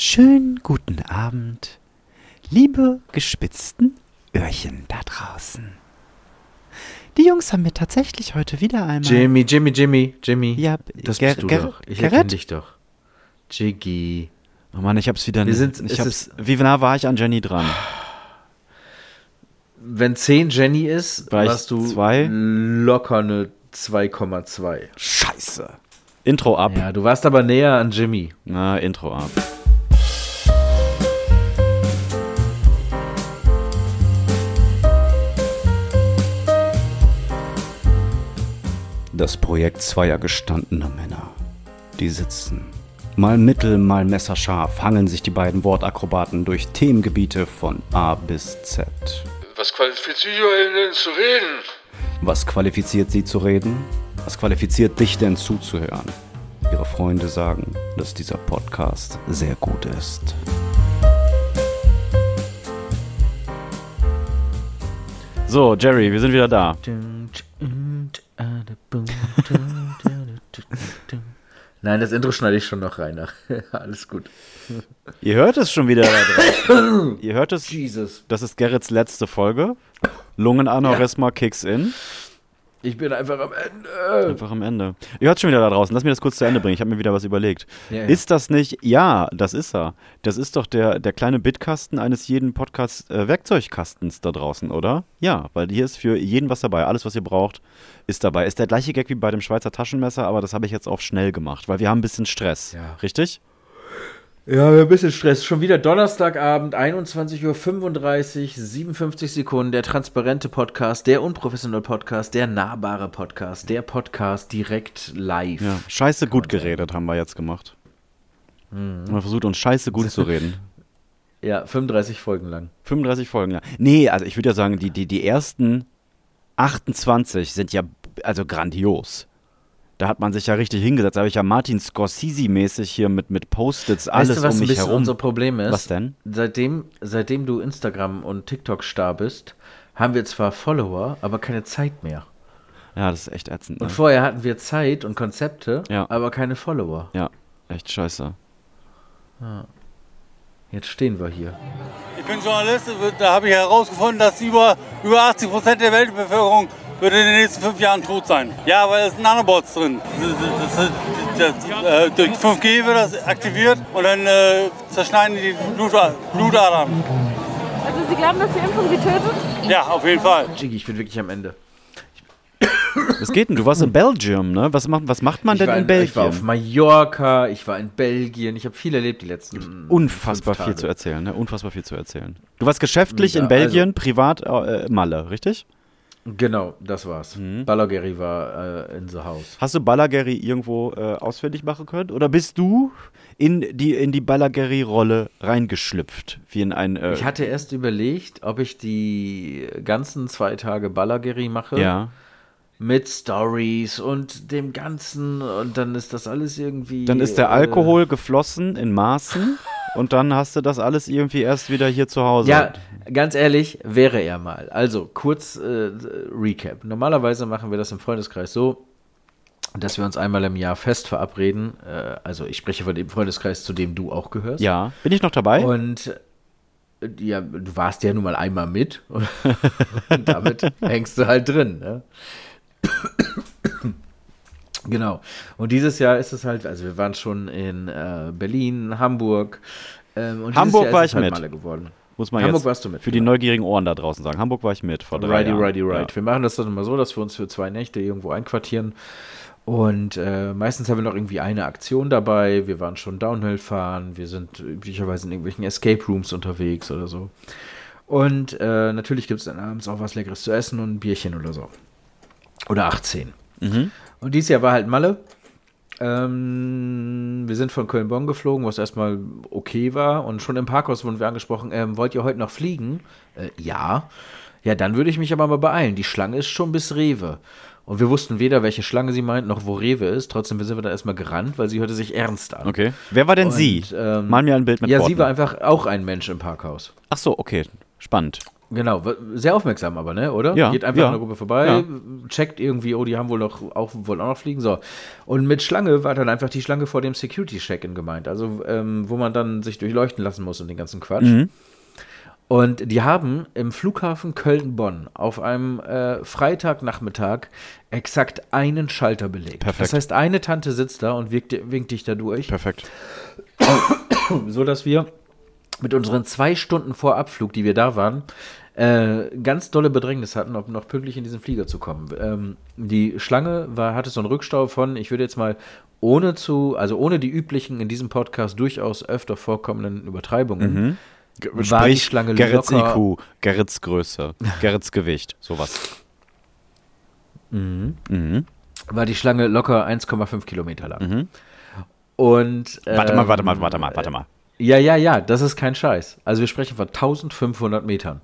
Schönen guten Abend, liebe gespitzten Öhrchen da draußen. Die Jungs haben mir tatsächlich heute wieder einmal. Jimmy, Jimmy, Jimmy, Jimmy. Ja, das Ger bist du Ger doch. Ich Gerrit? erkenne dich doch. Jiggy. Oh Mann, ich hab's wieder Wir nicht. sind- ich hab's, wie nah war ich an Jenny dran? Wenn 10 Jenny ist, War warst du zwei? locker eine 2,2. Scheiße. Intro ab. Ja, du warst aber näher an Jimmy. Na, Intro ab. Das Projekt zweier gestandener Männer. Die sitzen. Mal mittel, mal messerscharf hangeln sich die beiden Wortakrobaten durch Themengebiete von A bis Z. Was qualifiziert euch denn zu reden? Was qualifiziert sie zu reden? Was qualifiziert dich denn zuzuhören? Ihre Freunde sagen, dass dieser Podcast sehr gut ist. So, Jerry, wir sind wieder da. Nein, das Intro schneide ich schon noch rein. Alles gut. Ihr hört es schon wieder. Ihr hört es. Jesus. Das ist Gerrits letzte Folge. Lungenaneurysma kicks in. Ich bin einfach am Ende. Einfach am Ende. Ihr hört schon wieder da draußen. Lass mir das kurz zu Ende bringen. Ich habe mir wieder was überlegt. Ja, ja. Ist das nicht? Ja, das ist er. Das ist doch der, der kleine Bitkasten eines jeden Podcast-Werkzeugkastens da draußen, oder? Ja, weil hier ist für jeden was dabei. Alles, was ihr braucht, ist dabei. Ist der gleiche Gag wie bei dem Schweizer Taschenmesser, aber das habe ich jetzt auf schnell gemacht, weil wir haben ein bisschen Stress. Ja. Richtig? Ja, ein bisschen Stress. Schon wieder Donnerstagabend, 21.35 Uhr, 57 Sekunden. Der transparente Podcast, der unprofessionelle Podcast, der nahbare Podcast, der Podcast direkt live. Ja. Scheiße gut geredet haben wir jetzt gemacht. Mhm. Man versucht uns scheiße gut zu reden. Ja, 35 Folgen lang. 35 Folgen, ja. Nee, also ich würde ja sagen, die, die, die ersten 28 sind ja also grandios. Da hat man sich ja richtig hingesetzt. Da habe ich ja Martin Scorsese-mäßig hier mit, mit Post-its alles weißt du, was um ein mich bisschen herum. unser Problem ist? Was denn? Seitdem, seitdem du Instagram und TikTok star bist, haben wir zwar Follower, aber keine Zeit mehr. Ja, das ist echt ätzend. Ne? Und vorher hatten wir Zeit und Konzepte, Ja. aber keine Follower. Ja, echt scheiße. Jetzt stehen wir hier. Ich bin Journalist, da habe ich herausgefunden, dass über, über 80 Prozent der Weltbevölkerung wird in den nächsten fünf Jahren tot sein. Ja, weil es sind Nanobots drin. Das, das, das, das, äh, durch 5G wird das aktiviert und dann äh, zerschneiden die Blut, Blutadern. Also Sie glauben, dass die Impfung Sie tötet? Ja, auf jeden Fall. Jiggy, ich bin wirklich am Ende. Was geht denn? Du warst in Belgium, ne? Was macht, was macht man Ich denn in in, Belgien? ich war auf Mallorca, ich war in Belgien, ich habe viel erlebt die letzten Unfassbar fünf viel Tage. zu erzählen, ne? Unfassbar viel zu erzählen. Du warst geschäftlich Ja, in Belgien, privat äh, Malle, richtig? Genau, das war's. Mhm. Balagueri war äh, in the house. Hast du Balagueri irgendwo äh, ausfindig machen können? Oder bist du in die, in die Balagueri-Rolle reingeschlüpft? Wie in ein. Äh, Ich hatte erst überlegt, ob ich die ganzen zwei Tage Balagueri mache. ja. Mit Stories und dem Ganzen und dann ist das alles irgendwie. Dann ist der äh, Alkohol geflossen in Maßen und dann hast du das alles irgendwie erst wieder hier zu Hause. Ja, ganz ehrlich, wäre er mal. Also, kurz äh, Recap. Normalerweise machen wir das im Freundeskreis so, dass wir uns einmal im Jahr fest verabreden. Äh, also, ich spreche von dem Freundeskreis, zu dem du auch gehörst. Ja. Bin ich noch dabei? Und äh, ja, du warst ja nun mal einmal mit und damit hängst du halt drin. Ne? Genau. Und dieses Jahr ist es halt, also wir waren schon in äh, Berlin, Hamburg. Ähm, und Hamburg Jahr war ich halt mit. Geworden. Muss man Hamburg jetzt warst du mit, für die genau. neugierigen Ohren da draußen sagen. Hamburg war ich mit vor drei Righty, Jahren. righty, right. Ja. Wir machen das dann immer so, dass wir uns für zwei Nächte irgendwo einquartieren. Und äh, meistens haben wir noch irgendwie eine Aktion dabei. Wir waren schon Downhill fahren. Wir sind üblicherweise in irgendwelchen Escape Rooms unterwegs oder so. Und äh, natürlich gibt es dann abends auch was Leckeres zu essen und ein Bierchen oder so. Oder 18. Mhm. Und dieses Jahr war halt Malle. Ähm, wir sind von Köln-Bonn geflogen, was erstmal okay war. Und schon im Parkhaus wurden wir angesprochen, ähm, wollt ihr heute noch fliegen? Äh, ja. Ja, dann würde ich mich aber mal beeilen. Die Schlange ist schon bis Rewe. Und wir wussten weder, welche Schlange sie meint, noch wo Rewe ist. Trotzdem sind wir da erstmal gerannt, weil sie hörte sich ernst an. Okay. Wer war denn Und, sie? ähm, Mal mir ein Bild mit Ja, Worten. sie war einfach auch ein Mensch im Parkhaus. Ach so, okay. Spannend. Genau, sehr aufmerksam aber, ne, oder? Ja, Geht einfach ja. an der Gruppe vorbei, Ja. checkt irgendwie, oh, die haben wohl noch auch, wollen auch noch fliegen, so. Und mit Schlange war dann einfach die Schlange vor dem Security-Check-In gemeint, also ähm, wo man dann sich durchleuchten lassen muss und den ganzen Quatsch. Mhm. Und die haben im Flughafen Köln-Bonn auf einem äh, Freitagnachmittag exakt einen Schalter belegt. Perfekt. Das heißt, eine Tante sitzt da und winkt, winkt dich da durch Perfekt. so dass wir mit unseren zwei Stunden vor Abflug, die wir da waren, äh, ganz dolle Bedrängnis hatten, ob noch pünktlich in diesen Flieger zu kommen. Ähm, die Schlange war, hatte so einen Rückstau von, ich würde jetzt mal ohne zu, also ohne die üblichen in diesem Podcast durchaus öfter vorkommenden Übertreibungen, G- War die Schlange Gerrits locker- IQ, Gerrits Größe, Gerrits Gewicht, sowas. Mhm. war die Schlange locker 1,5 Kilometer lang. Und Warte mal, ähm, warte mal, warte mal, warte mal. Ja, ja, ja, das ist kein Scheiß. Also wir sprechen von 1500 Metern.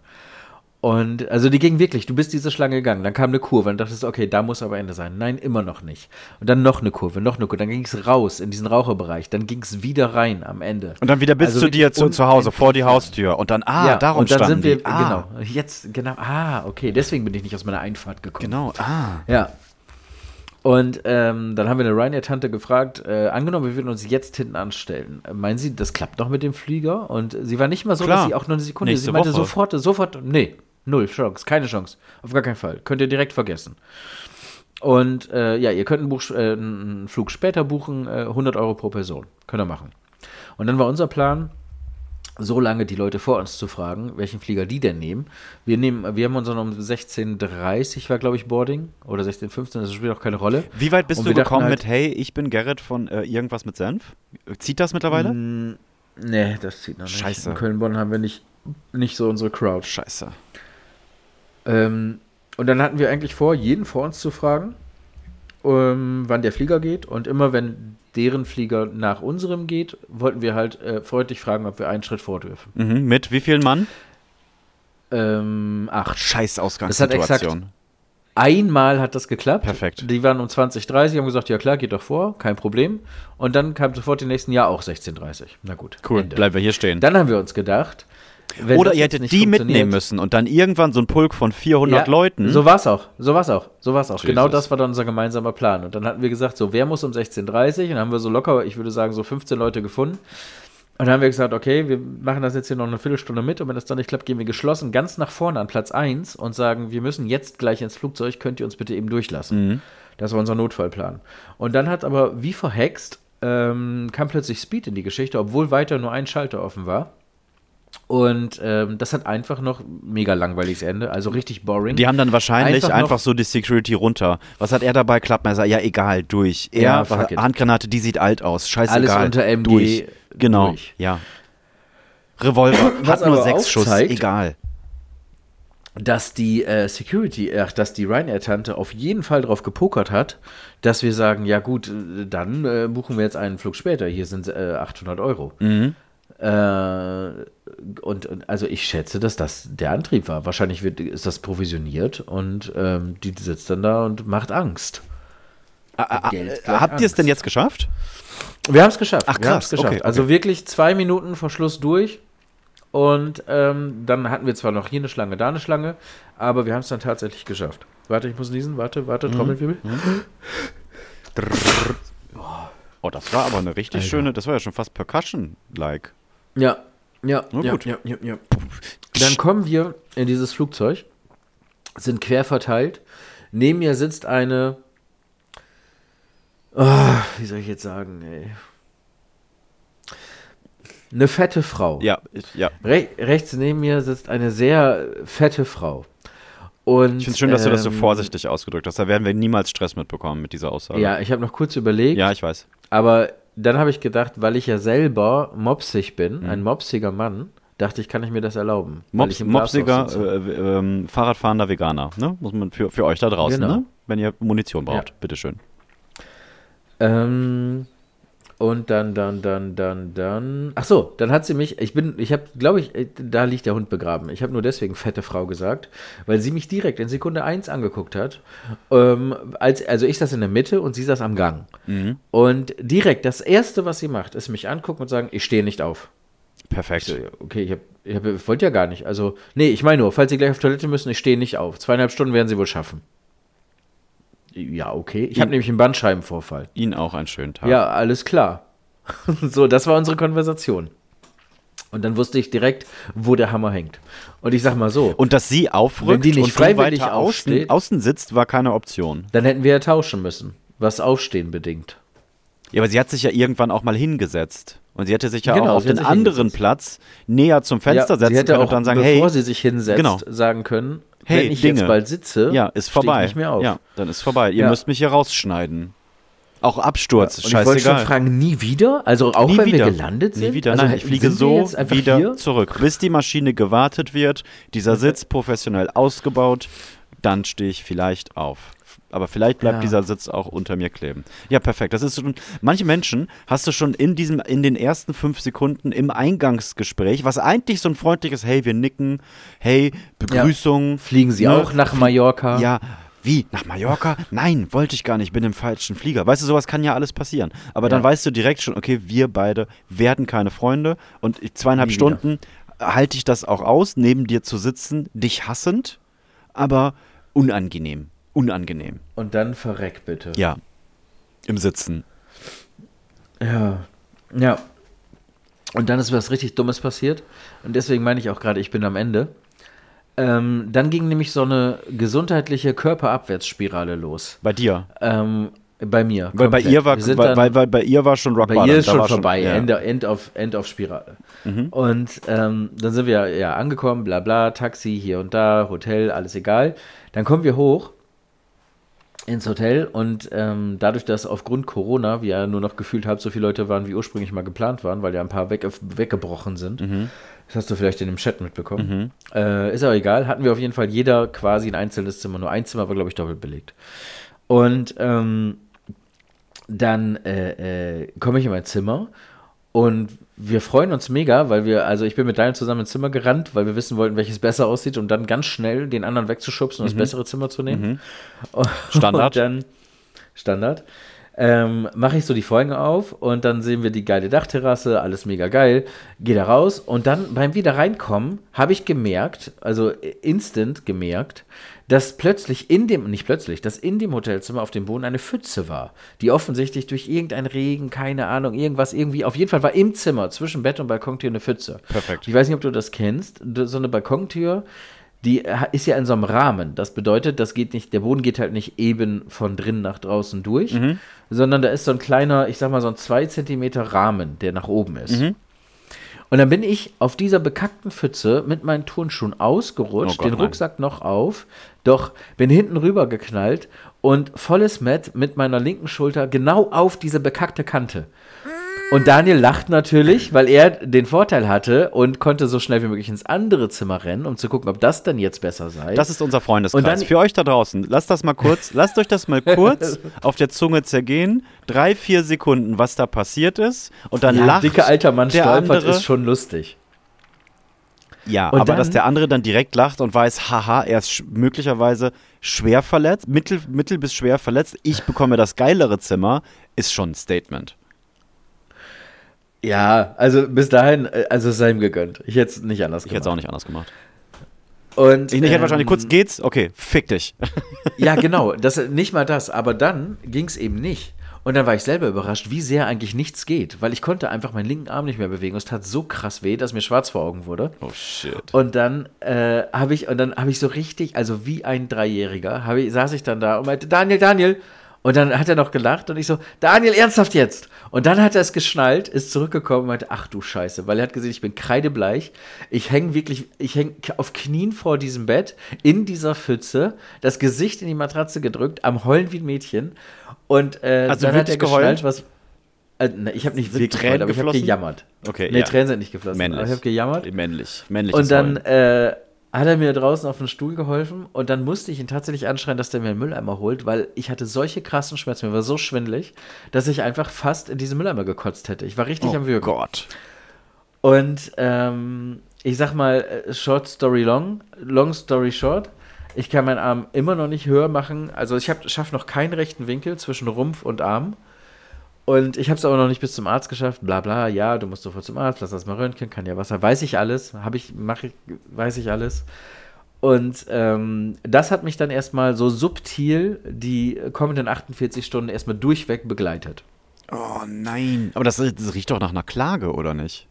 Und also die ging wirklich, du bist diese Schlange gegangen, dann kam eine Kurve und dachtest, okay, da muss aber Ende sein. Nein, immer noch nicht. Und dann noch eine Kurve, noch eine Kurve, dann ging es raus in diesen Raucherbereich, dann ging es wieder rein am Ende. Und dann wieder bis Also zu dir zu, zu Hause, vor die Haustür. Und dann, ah, darum und dann sind wir, die. Ah, genau, jetzt, genau, ah, okay, deswegen bin ich nicht aus meiner Einfahrt gekommen. Genau, ah. Ja. Und ähm, dann haben wir eine Ryanair-Tante gefragt, äh, angenommen, wir würden uns jetzt hinten anstellen. Äh, meinen Sie, das klappt noch mit dem Flieger? Und sie war nicht mal so, Klar. dass sie auch nur eine Sekunde, Nächste sie meinte Woche. sofort, sofort, nee, null Chance, keine Chance, auf gar keinen Fall. Könnt ihr direkt vergessen. Und äh, ja, ihr könnt einen, Buch, äh, einen Flug später buchen, äh, 100 Euro pro Person. Könnt ihr machen. Und dann war unser Plan, so lange die Leute vor uns zu fragen, welchen Flieger die denn nehmen. Wir nehmen, wir haben unseren um 16.30 war, glaube ich, Boarding. Oder 16.15, das spielt auch keine Rolle. Wie weit bist Und du gekommen halt- mit, hey, ich bin Gerrit von äh, irgendwas mit Senf? Zieht das mittlerweile? Mm, Nee, das zieht noch nicht. Scheiße. In Köln-Bonn haben wir nicht, nicht so unsere Crowd. Scheiße. Ähm, und dann hatten wir eigentlich vor, jeden vor uns zu fragen, ähm, wann der Flieger geht. Und immer wenn deren Flieger nach unserem geht, wollten wir halt äh, freundlich fragen, ob wir einen Schritt vor dürfen. Mhm. Mit wie vielen Mann? Ähm, acht. Scheiß Das hat Ausgangssituation. Einmal hat das geklappt. Perfekt. Die waren um 20.30 haben gesagt, ja klar, geht doch vor, kein Problem. Und dann kam sofort die nächsten Jahr auch 16.30 Na gut. Cool, Ende. bleiben wir hier stehen. Dann haben wir uns gedacht, wenn Oder ihr hättet nicht die mitnehmen müssen und dann irgendwann so ein Pulk von 400 Ja, Leuten. So war's auch. So war's auch. So war's auch. Jesus. Genau das war dann unser gemeinsamer Plan. Und dann hatten wir gesagt, so, wer muss um 16.30 Und dann haben wir so locker, ich würde sagen, so 15 Leute gefunden. Und dann haben wir gesagt, okay, wir machen das jetzt hier noch eine Viertelstunde mit und wenn das dann nicht klappt, gehen wir geschlossen ganz nach vorne an Platz 1 und sagen, wir müssen jetzt gleich ins Flugzeug, könnt ihr uns bitte eben durchlassen. Mhm. Das war unser Notfallplan. Und dann hat aber, wie verhext, ähm, kam plötzlich Speed in die Geschichte, obwohl weiter nur ein Schalter offen war. Und ähm, das hat einfach noch mega langweiliges Ende, also richtig boring. Die haben dann wahrscheinlich Einfach einfach, so die Security runter. Was hat er dabei? Klappmesser. Ja, egal, durch. Er, Ja, it. Handgranate, die sieht alt aus. Scheißegal. Alles unter MG Durch. Genau. durch. Ja. Revolver. Was hat nur sechs Schuss. Egal. dass die äh, Security, ach, dass die Ryanair-Tante auf jeden Fall drauf gepokert hat, dass wir sagen, ja gut, äh, dann äh, buchen wir jetzt einen Flug später. Hier sind äh, 800 Euro. Mhm. Äh, und, und also ich schätze, dass das der Antrieb war. Wahrscheinlich wird, ist das provisioniert und ähm, die sitzt dann da und macht Angst. Geld Äh, gleich habt ihr es denn jetzt geschafft? Wir haben es geschafft. Ach, krass. geschafft. Okay, okay. Also wirklich zwei Minuten vor Schluss durch. Und ähm, dann hatten wir zwar noch hier eine Schlange, da eine Schlange, aber wir haben es dann tatsächlich geschafft. Warte, ich muss niesen. Warte, warte, Mhm. Trommelwirbel. Oh, das war aber eine richtig schöne, das war ja schon fast Percussion-like. Ja, ja, Na ja, gut. ja, ja, ja. Dann kommen wir in dieses Flugzeug, sind quer verteilt. Neben mir sitzt eine, Ah, wie soll ich jetzt sagen, ey. Eine fette Frau. Ja, ich, ja. Re rechts neben mir sitzt eine sehr fette Frau. Und, Ich finde es schön, dass du das so ähm, vorsichtig ausgedrückt hast. Da werden wir niemals Stress mitbekommen mit dieser Aussage. Ja, ich habe noch kurz überlegt, Ja, ich weiß. aber dann habe ich gedacht, weil ich ja selber mopsig bin, Mhm. ein mopsiger Mann, dachte ich, kann ich mir das erlauben. Mops, mopsiger, äh, ähm, Fahrradfahrender Veganer, ne? Muss man für, für euch da draußen, Genau. ne? Wenn ihr Munition braucht, Ja. bitteschön. Ähm, und dann, dann, dann, dann, dann. Ach so, dann hat sie mich. Ich bin, ich habe, glaube ich, äh, da liegt der Hund begraben. Ich habe nur deswegen fette Frau gesagt, weil sie mich direkt in Sekunde 1 angeguckt hat. Ähm, als, also ich saß in der Mitte und sie saß am Gang. Und direkt das erste, was sie macht, ist mich angucken und sagen, ich stehe nicht auf. Perfekt. so, okay, ich, hab, ich, hab, ich wollte ja gar nicht. Also, nee, ich meine nur, falls Sie gleich auf Toilette müssen, ich stehe nicht auf. Zweieinhalb Stunden werden Sie wohl schaffen. Ja, okay. Ich habe nämlich einen Bandscheibenvorfall. Ihnen auch einen schönen Tag. Ja, alles klar. so, das war unsere Konversation. Und dann wusste ich direkt, wo der Hammer hängt. Und ich sag mal so, Und dass sie aufrückt Wenn die nicht und freiwillig weiter außen, aufsteht- außen sitzt, war keine Option. dann hätten wir ja tauschen müssen, was Aufstehen bedingt. Ja, aber sie hat sich ja irgendwann auch mal hingesetzt. Und sie hätte sich ja Genau, auch auf den anderen hingesetzt. Platz näher zum Fenster ja, setzen sie hätte können auch, und dann sagen, bevor hey, sie sich hinsetzt, genau. sagen können, Hey, wenn ich Dinge. jetzt bald sitze, ja, ist stehe vorbei. ich nicht mehr auf. Ja, dann ist vorbei. Ihr Ja. müsst mich hier rausschneiden. Auch Absturz, Und ich wollte schon scheißegal. fragen, nie wieder? Also auch Nie wenn wieder. wir gelandet sind? Nie wieder. Also Nein, ich fliege so wieder hier? zurück. Bis die Maschine gewartet wird, dieser Sitz professionell ausgebaut, dann stehe ich vielleicht auf. Aber vielleicht bleibt Ja. dieser Sitz auch unter mir kleben. Ja, perfekt. Das ist schon, manche Menschen hast du schon in diesem, in den ersten fünf Sekunden im Eingangsgespräch, was eigentlich so ein freundliches, hey, wir nicken, hey, Begrüßung. Fliegen Sie ne? auch nach Mallorca? Ja, wie? Nach Mallorca? Nein, wollte ich gar nicht. Ich bin im falschen Flieger. Weißt du, sowas kann ja alles passieren. Aber dann Ja. weißt du direkt schon, okay, wir beide werden keine Freunde. Und zweieinhalb Nie wieder. Stunden halte ich das auch aus, neben dir zu sitzen, dich hassend, aber unangenehm. Unangenehm. Und dann verreck bitte. Ja. Im Sitzen. Ja. Ja. Und dann ist was richtig Dummes passiert. Und deswegen meine ich auch gerade, ich bin am Ende. Ähm, dann ging nämlich so eine gesundheitliche Körperabwärtsspirale los. Bei dir. Ähm, bei mir. Weil bei ihr war, weil, dann- weil, weil bei ihr war schon Rock Bei ihr ist schon vorbei, ja. End, End, auf, End auf Spirale. Mhm. Und ähm, dann sind wir ja angekommen, bla bla, Taxi hier und da, Hotel, alles egal. Dann kommen wir hoch ins Hotel und ähm, dadurch, dass aufgrund Corona wir ja nur noch gefühlt halb so viele Leute waren, wie ursprünglich mal geplant waren, weil ja ein paar weg, weggebrochen sind. Mhm. Das hast du vielleicht in dem Chat mitbekommen. Äh, ist aber egal. Hatten wir auf jeden Fall jeder quasi ein einzelnes Zimmer. Nur ein Zimmer war, glaube ich, doppelt belegt. Und ähm, dann äh, äh, komme ich in mein Zimmer und wir freuen uns mega, weil wir, also ich bin mit Daniel zusammen ins Zimmer gerannt, weil wir wissen wollten, welches besser aussieht und dann ganz schnell den anderen wegzuschubsen und das bessere Zimmer zu nehmen. Und Standard. dann Standard. Ähm, mache ich so die Folgen auf und dann sehen wir die geile Dachterrasse, alles mega geil. Gehe da raus und dann beim wieder reinkommen habe ich gemerkt, also instant gemerkt, dass plötzlich in dem, nicht plötzlich, dass in dem Hotelzimmer auf dem Boden eine Pfütze war, die offensichtlich durch irgendeinen Regen, keine Ahnung, irgendwas irgendwie, auf jeden Fall war im Zimmer zwischen Bett und Balkontür eine Pfütze. Perfekt. Ich weiß nicht, ob du das kennst, so eine Balkontür, die ist ja in so einem Rahmen. Das bedeutet, das geht nicht, der Boden geht halt nicht eben von drinnen nach draußen durch, sondern da ist so ein kleiner, ich sag mal so ein 2 Zentimeter Rahmen, der nach oben ist. Und dann bin ich auf dieser bekackten Pfütze mit meinen Turnschuhen ausgerutscht, Oh Gott, den nein. Rucksack noch auf, doch bin hinten rüber geknallt und volles Met mit meiner linken Schulter genau auf diese bekackte Kante. Und Daniel lacht natürlich, weil er den Vorteil hatte und konnte so schnell wie möglich ins andere Zimmer rennen, um zu gucken, ob das dann jetzt besser sei. Das ist unser Freundeskreis. Und dann- Für euch da draußen, lasst das mal kurz, lasst euch das mal kurz auf der Zunge zergehen. Drei, vier Sekunden, was da passiert ist. Und dann ja, lacht dicke alter Mann der stolpert, andere. ist schon lustig. Ja, Und aber dann- dass der andere dann direkt lacht und weiß, haha, er ist sch möglicherweise schwer verletzt, mittel, mittel bis schwer verletzt, ich bekomme das geilere Zimmer, ist schon ein Statement. Ja, also bis dahin, äh, also es sei ihm gegönnt. Ich hätte es nicht anders Ich hätte es auch nicht anders gemacht. Und, Ich, ich hätte ähm, wahrscheinlich kurz, geht's? Okay, fick dich. Ja, genau. Das, nicht mal das. Aber dann ging es eben nicht. Und dann war ich selber überrascht, wie sehr eigentlich nichts geht. Weil ich konnte einfach meinen linken Arm nicht mehr bewegen. Es tat so krass weh, dass mir schwarz vor Augen wurde. Oh shit. Und dann äh, habe ich, und dann habe ich so richtig, also wie ein Dreijähriger, ich, saß ich dann da und meinte, Daniel, Daniel. Und dann hat er noch gelacht und ich so, Daniel, ernsthaft jetzt. Und dann hat er es geschnallt, ist zurückgekommen und meinte, ach du Scheiße, weil er hat gesehen, ich bin kreidebleich. Ich hänge wirklich, ich hänge auf Knien vor diesem Bett, in dieser Pfütze, das Gesicht in die Matratze gedrückt, am Heulen wie ein Mädchen. Und äh, Also dann hat er geheult? geschnallt, was. Äh, ne, ich habe nicht Sind wirklich geheult, aber ich habe gejammert. Okay, Nee, ja. Tränen sind nicht geflossen. Männlich. Ich habe gejammert. Männlich. Männlich. Und dann äh, hat er mir draußen auf den Stuhl geholfen und dann musste ich ihn tatsächlich anschreien, dass der mir einen Mülleimer holt, weil ich hatte solche krassen Schmerzen, mir war so schwindelig, dass ich einfach fast in diesen Mülleimer gekotzt hätte. Ich war richtig am oh Würgen. Gott. Und ähm, ich sag mal, äh, short story long, long story short. Ich kann meinen Arm immer noch nicht höher machen. Also ich schaffe noch keinen rechten Winkel zwischen Rumpf und Arm. Und ich habe es aber noch nicht bis zum Arzt geschafft. Bla bla, ja, du musst sofort zum Arzt, lass das mal röntgen, kann ja Wasser. Weiß ich alles, habe ich, mache ich, weiß ich alles. Und ähm, das hat mich dann erstmal so subtil die kommenden 48 Stunden erstmal durchweg begleitet. Oh nein. Aber das, das riecht doch nach einer Klage, oder nicht?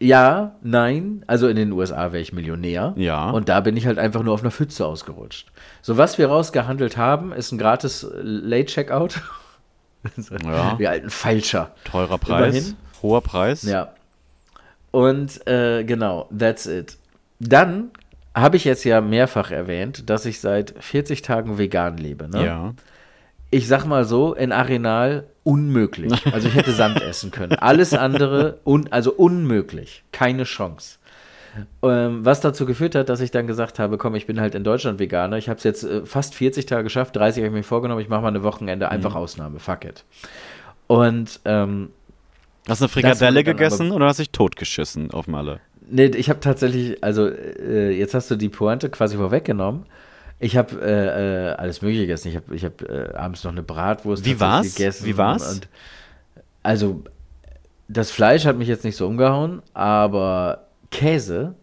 Ja, nein. Also in den USA wäre ich Millionär. Ja. Und da bin ich halt einfach nur auf einer Pfütze ausgerutscht. So, was wir rausgehandelt haben, ist ein gratis Late-Checkout. Ja. Wie alten Falscher. Teurer Preis. Immerhin. Hoher Preis. Ja. Und äh, genau, that's it. Dann habe ich jetzt ja mehrfach erwähnt, dass ich seit 40 Tagen vegan lebe. Ne? Ja. Ich sag mal so, in Arenal unmöglich. Also ich hätte Sand essen können. Alles andere, un, also unmöglich. Keine Chance. Ähm, was dazu geführt hat, dass ich dann gesagt habe, komm, ich bin halt in Deutschland Veganer. Ich habe es jetzt äh, fast 40 Tage geschafft, 30 habe ich mir vorgenommen, ich mache mal eine Wochenende einfach Ausnahme, fuck it. Und ähm, Hast du eine Frikadelle gegessen oder hast du dich totgeschissen auf Malle? Nee, ich habe tatsächlich, also äh, jetzt hast du die Pointe quasi vorweggenommen. Ich habe äh, äh, alles Mögliche gegessen. Ich habe ich hab, äh, abends noch eine Bratwurst Wie war's? gegessen. Wie war's? Und, also, das Fleisch hat mich jetzt nicht so umgehauen, aber Käse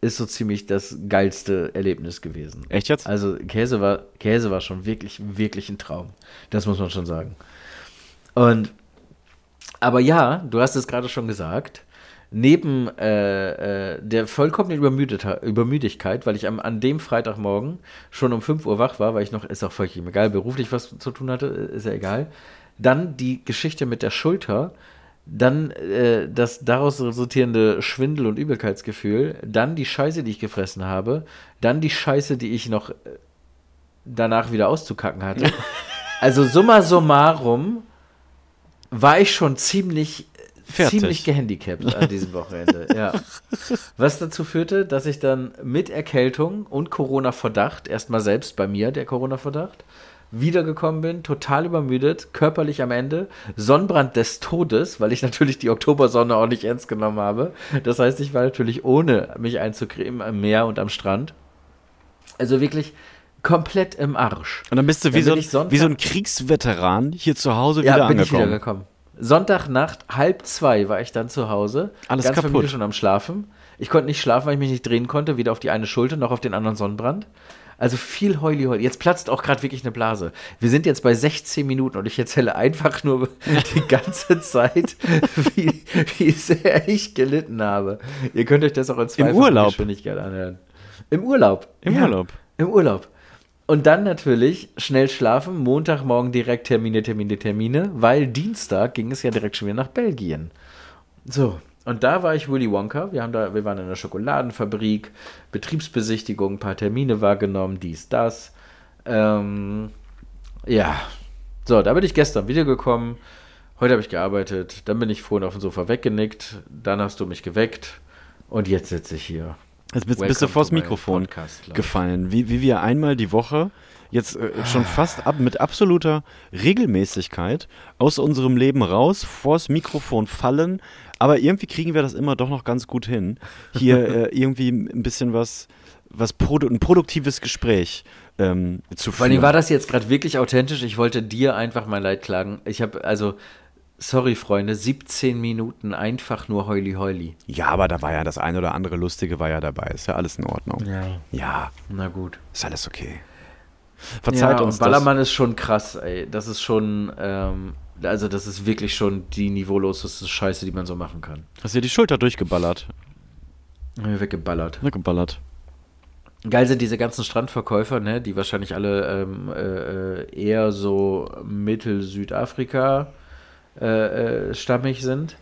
ist so ziemlich das geilste Erlebnis gewesen. Echt jetzt? Also Käse war, Käse war schon wirklich, wirklich ein Traum. Das muss man schon sagen. Und aber ja, du hast es gerade schon gesagt, neben äh, äh, der vollkommenen Übermüdigkeit, weil ich am, an dem Freitagmorgen schon um 5 Uhr wach war, weil ich noch, ist auch vollkommen egal, beruflich was zu tun hatte, ist ja egal. Dann die Geschichte mit der Schulter, dann äh, das daraus resultierende Schwindel- und Übelkeitsgefühl, dann die Scheiße, die ich gefressen habe, dann die Scheiße, die ich noch äh, danach wieder auszukacken hatte. also summa summarum war ich schon ziemlich, Fertig. ziemlich gehandicapt an diesem Wochenende. ja. Was dazu führte, dass ich dann mit Erkältung und Corona-Verdacht, erstmal selbst bei mir der Corona-Verdacht, wiedergekommen bin, total übermüdet, körperlich am Ende, Sonnenbrand des Todes, weil ich natürlich die Oktobersonne auch nicht ernst genommen habe. Das heißt, ich war natürlich ohne mich einzucremen am Meer und am Strand. Also wirklich komplett im Arsch. Und dann bist du wie, so, bin ein, ich Sonntag- wie so ein Kriegsveteran hier zu Hause Ja, wieder bin ich angekommen. wiedergekommen. Sonntagnacht, halb zwei war ich dann zu Hause. Alles ganz kaputt. Schon am Schlafen. Ich konnte nicht schlafen, weil ich mich nicht drehen konnte, weder auf die eine Schulter noch auf den anderen Sonnenbrand. Also viel Heuli Heuli. Jetzt platzt auch gerade wirklich eine Blase. Wir sind jetzt bei 16 Minuten und ich erzähle einfach nur die ganze Zeit, wie, wie sehr ich gelitten habe. Ihr könnt euch das auch in Urlaub. Geschwindigkeit anhören. Im Urlaub. Im Urlaub. Im Urlaub. Und dann natürlich schnell schlafen, Montagmorgen direkt Termine, Termine, Termine, weil Dienstag ging es ja direkt schon wieder nach Belgien. So, und da war ich Willy Wonka. Wir, haben da, wir waren in der Schokoladenfabrik, Betriebsbesichtigung, ein paar Termine wahrgenommen, dies, das. Ähm, ja, so, da bin ich gestern wiedergekommen. Heute habe ich gearbeitet, dann bin ich vorhin auf dem Sofa weggenickt, dann hast du mich geweckt und jetzt sitze ich hier. Jetzt bist, bist du vors Mikrofon podcast gefallen. Wie, wie wir einmal die Woche jetzt äh, schon fast ab, mit absoluter Regelmäßigkeit aus unserem Leben raus, vors Mikrofon fallen. Aber irgendwie kriegen wir das immer doch noch ganz gut hin. Hier äh, irgendwie ein bisschen was, was produ ein produktives Gespräch ähm, zu Vor allem führen. war das jetzt gerade wirklich authentisch. Ich wollte dir einfach mein Leid klagen. Ich habe, also, sorry, Freunde, 17 Minuten einfach nur Heuli Heuli. ja, aber da war ja das ein oder andere Lustige war ja dabei. Ist ja alles in Ordnung. Ja. Ja, Na gut. ist alles okay. Verzeiht ja, uns Ballermann ist schon krass, ey. Das ist schon, ähm, also, das ist wirklich schon die niveauloseste Scheiße, die man so machen kann. Hast dir die Schulter durchgeballert? Weggeballert. Weggeballert. Geil sind diese ganzen Strandverkäufer, ne, die wahrscheinlich alle ähm, äh, eher so Mittel-Südafrika äh, äh, stammig sind.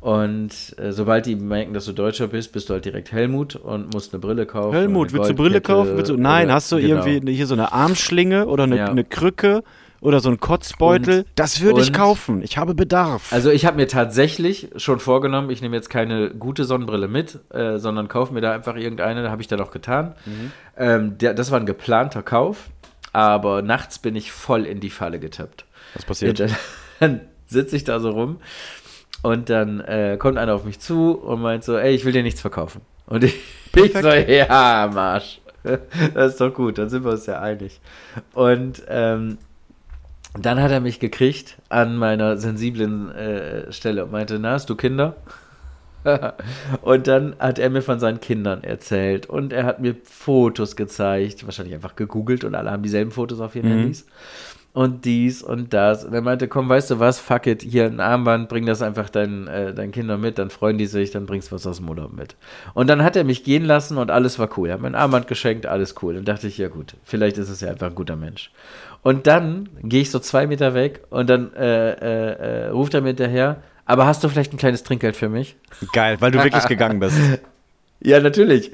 Und äh, sobald die merken, dass du Deutscher bist, bist du halt direkt Helmut und musst eine Brille kaufen. Helmut, willst du Brille kaufen? Du, nein, hast du genau. irgendwie hier so eine Armschlinge oder eine, Ja. eine Krücke oder so einen Kotzbeutel? Und- das würde ich kaufen. Ich habe Bedarf. Also ich habe mir tatsächlich schon vorgenommen, ich nehme jetzt keine gute Sonnenbrille mit, äh, sondern kaufe mir da einfach irgendeine, da habe ich dann auch getan. Mhm. Ähm, der, das war ein geplanter Kauf, aber nachts bin ich voll in die Falle getappt. Was passiert? Ja, dann dann sitze ich da so rum und dann äh, kommt einer auf mich zu und meint so, ey, ich will dir nichts verkaufen. Und ich, ich so, ja, Marsch. Das ist doch gut, dann sind wir uns ja einig. Und ähm, Dann hat er mich gekriegt an meiner sensiblen äh, Stelle und meinte, na, hast du Kinder? und dann hat er mir von seinen Kindern erzählt und er hat mir Fotos gezeigt, wahrscheinlich einfach gegoogelt und alle haben dieselben Fotos auf ihren Handys. Und dies und das. Und er meinte, komm, weißt du was, fuck it, hier ein Armband, bring das einfach deinen, äh, deinen Kindern mit, dann freuen die sich, dann bringst du was aus dem Urlaub mit. Und dann hat er mich gehen lassen und alles war cool. Er hat mir ein Armband geschenkt, alles cool. Und dachte ich, ja gut, vielleicht ist es ja einfach ein guter Mensch. Und dann gehe ich so zwei Meter weg und dann äh, äh, äh, ruft er mir hinterher, aber hast du vielleicht ein kleines Trinkgeld für mich? Geil, weil du wirklich gegangen bist. Ja, natürlich.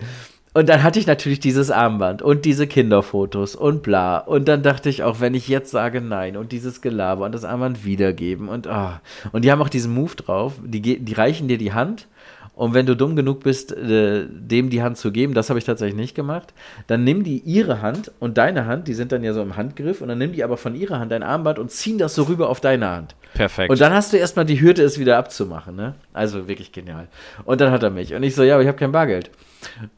Und dann hatte ich natürlich dieses Armband und diese Kinderfotos und bla. Und dann dachte ich auch, wenn ich jetzt sage nein und dieses Gelaber und das Armband wiedergeben und ah. Und die haben auch diesen Move drauf, die, die reichen dir die Hand und wenn du dumm genug bist, äh, dem die Hand zu geben, das habe ich tatsächlich nicht gemacht, dann nimm die ihre Hand und deine Hand, die sind dann ja so im Handgriff und dann nimm die aber von ihrer Hand dein Armband und ziehen das so rüber auf deine Hand. Perfekt. Und dann hast du erstmal die Hürde, es wieder abzumachen, ne? Also wirklich genial. Und dann hat er mich. Und ich so, ja, aber ich habe kein Bargeld.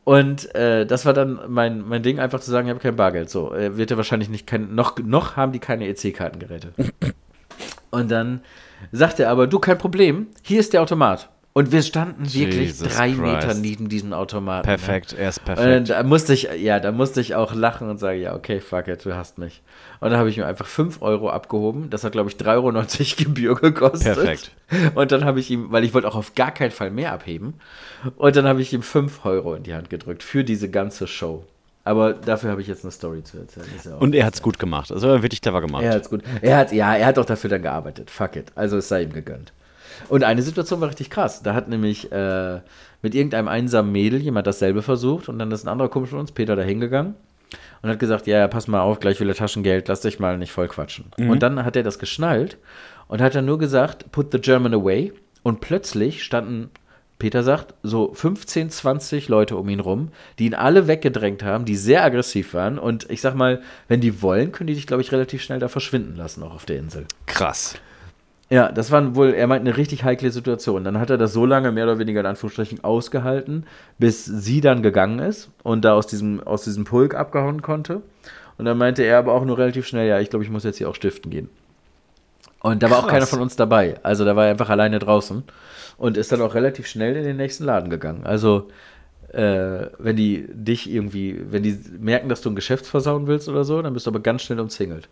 Und äh, das war dann mein, mein Ding, einfach zu sagen, ich habe kein Bargeld. So, er wird ja wahrscheinlich nicht kein, noch, noch haben die keine EC-Kartengeräte. Und dann sagt er aber, du, kein Problem, hier ist der Automat. Und wir standen wirklich Jesus drei Christ. Meter neben diesem Automaten. ne? perfekt, er ist Und perfekt. da musste ich, ja, da musste ich auch lachen und sagen, ja, okay, fuck it, du hast mich. Und dann habe ich mir einfach 5 Euro abgehoben. Das hat, glaube ich, 3,90 Euro Gebühr gekostet. Perfekt. Und dann habe ich ihm, weil ich wollte auch auf gar keinen Fall mehr abheben. Und dann habe ich ihm 5 Euro in die Hand gedrückt für diese ganze Show. Aber dafür habe ich jetzt eine Story zu erzählen. Ja Und er hat's gut gemacht. Also er hat wirklich clever gemacht. er hat's gut. Er hat, ja, er hat auch dafür dann gearbeitet. Fuck it. Also es sei ihm gegönnt. Und eine Situation war richtig krass. Da hat nämlich äh, mit irgendeinem einsamen Mädel jemand dasselbe versucht und dann ist ein anderer Kumpel von uns, Peter, da hingegangen und hat gesagt, ja, ja, pass mal auf, gleich will er Taschengeld, lass dich mal nicht voll quatschen. Und dann hat er das geschnallt und hat dann nur gesagt, put the German away und plötzlich standen Peter sagt, so 15, 20 Leute um ihn rum, die ihn alle weggedrängt haben, die sehr aggressiv waren. Und ich sag mal, wenn die wollen, können die dich, glaube ich, relativ schnell da verschwinden lassen, auch auf der Insel. Krass. Ja, das war wohl, er meint, eine richtig heikle Situation. Dann hat er das so lange, mehr oder weniger in Anführungsstrichen, ausgehalten, bis sie dann gegangen ist und da aus diesem, aus diesem Pulk abgehauen konnte. Und dann meinte er aber auch nur relativ schnell, ja, ich glaube, ich muss jetzt hier auch stiften gehen. Und da war auch Krass. keiner von uns dabei. Also da war er einfach alleine draußen und ist dann auch relativ schnell in den nächsten Laden gegangen. Also äh, wenn die dich irgendwie, wenn die merken, dass du ein Geschäft versauen willst oder so, dann bist du aber ganz schnell umzingelt.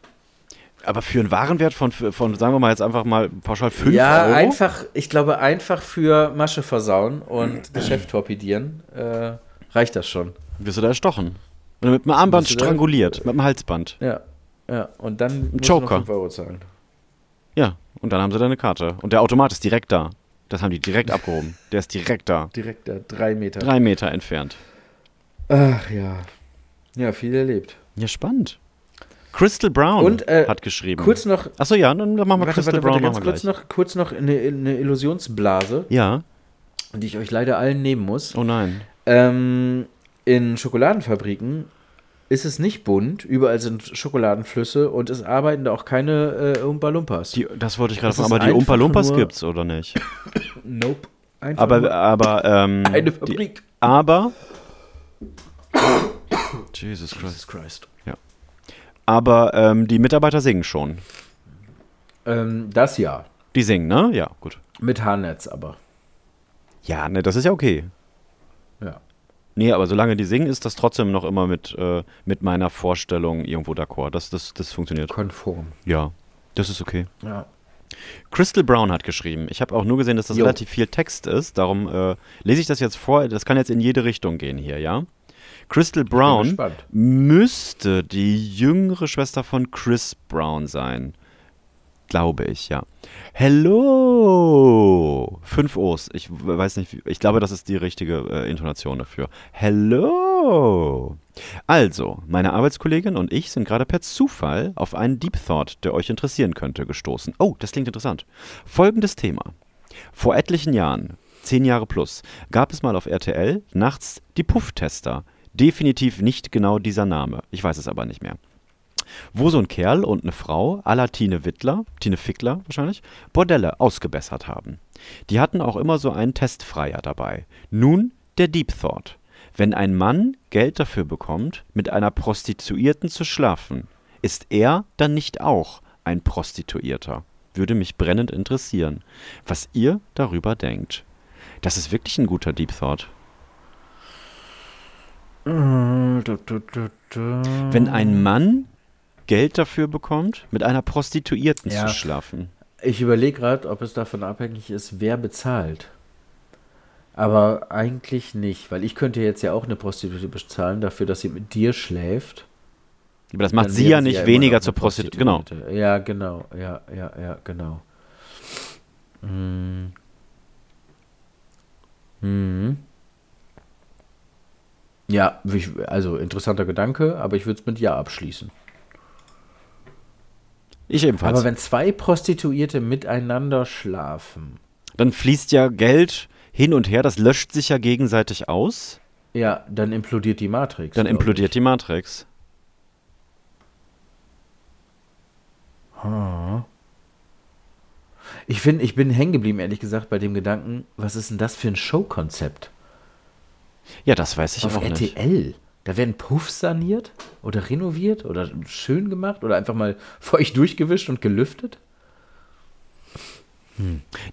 Aber für einen Warenwert von, von sagen wir mal jetzt einfach mal pauschal 5 ja, Euro. einfach, ich glaube, einfach für Masche versauen und Geschäft torpedieren äh, reicht das schon. Wirst du da erstochen. Oder mit einem Armband stranguliert, mit einem Halsband. Ja, ja. Und dann musst Joker. du noch 5 Euro zahlen. Ja, und dann haben sie deine Karte. Und der Automat ist direkt da. Das haben die direkt abgehoben. Der ist direkt da. Direkt da, drei Meter. Drei Meter entfernt. Ach ja. Ja, viel erlebt. Ja, spannend. Crystal Brown Und, äh, hat geschrieben. Kurz noch, Achso, ja, dann machen wir warte, Crystal warte, Brown warte, ganz machen wir kurz gleich. noch, kurz noch eine, eine Illusionsblase, Ja, die ich euch leider allen nehmen muss. oh nein. Ähm, in Schokoladenfabriken ist es nicht bunt, überall sind Schokoladenflüsse und es arbeiten da auch keine äh, Umpa Lumpas. Die, das wollte ich gerade fragen, ist aber die Umpa Lumpas nur- gibt's, oder nicht? Nope. Einfach Aber, nur aber, ähm, eine die, Fabrik. aber, Jesus Christ. Jesus Christ. Aber ähm, die Mitarbeiter singen schon. Ähm, das ja. Die singen, ne? Ja, gut. Mit Haarnetz aber. Ja, ne, das ist ja okay. Ja. Nee, aber solange die singen, ist das trotzdem noch immer mit, äh, mit meiner Vorstellung irgendwo d'accord. Das, das, das funktioniert. Konform. Ja, das ist okay. Ja. Crystal Brown hat geschrieben. Ich habe auch nur gesehen, dass das Jo. relativ viel Text ist. Darum äh, lese ich das jetzt vor. Das kann jetzt in jede Richtung gehen hier, ja? Crystal Brown müsste die jüngere Schwester von Chris Brown sein. Glaube ich, ja. Hello! Fünf O's. Ich weiß nicht, ich glaube, das ist die richtige äh, Intonation dafür. Hello! Also, meine Arbeitskollegin und ich sind gerade per Zufall auf einen Deep Thought, der euch interessieren könnte, gestoßen. Oh, das klingt interessant. Folgendes Thema. Vor etlichen Jahren, zehn Jahre plus, gab es mal auf RTL nachts die Pufftester. Definitiv nicht genau dieser Name. Ich weiß es aber nicht mehr. Wo so ein Kerl und eine Frau, à la Tine Wittler, Tine Fickler wahrscheinlich, Bordelle ausgebessert haben. Die hatten auch immer so einen Testfreier dabei. Nun der Deep Thought. Wenn ein Mann Geld dafür bekommt, mit einer Prostituierten zu schlafen, ist er dann nicht auch ein Prostituierter? Würde mich brennend interessieren, was ihr darüber denkt. Das ist wirklich ein guter Deep Thought. Wenn ein Mann Geld dafür bekommt, mit einer Prostituierten Ja. zu schlafen. Ich überlege gerade, ob es davon abhängig ist, wer bezahlt. Aber eigentlich nicht, weil ich könnte jetzt ja auch eine Prostituierte bezahlen dafür, dass sie mit dir schläft. Aber das macht Dann sie ja nicht immer weniger noch zur eine Prostituierten. Genau. Prostituierte. Ja, genau. Ja, ja, ja, genau. Hm. Hm. Ja, also interessanter Gedanke, aber ich würde es mit Ja abschließen. Ich ebenfalls. Aber wenn zwei Prostituierte miteinander schlafen, Dann fließt ja Geld hin und her, das löscht sich ja gegenseitig aus. ja, dann implodiert die Matrix. Dann implodiert ich. die Matrix. Ich finde, ich bin hängen geblieben, ehrlich gesagt, bei dem Gedanken, was ist denn das für ein Showkonzept? Ja, das weiß ich Auf auch nicht. RTL. Da werden Puffs saniert oder renoviert oder schön gemacht oder einfach mal feucht durchgewischt und gelüftet.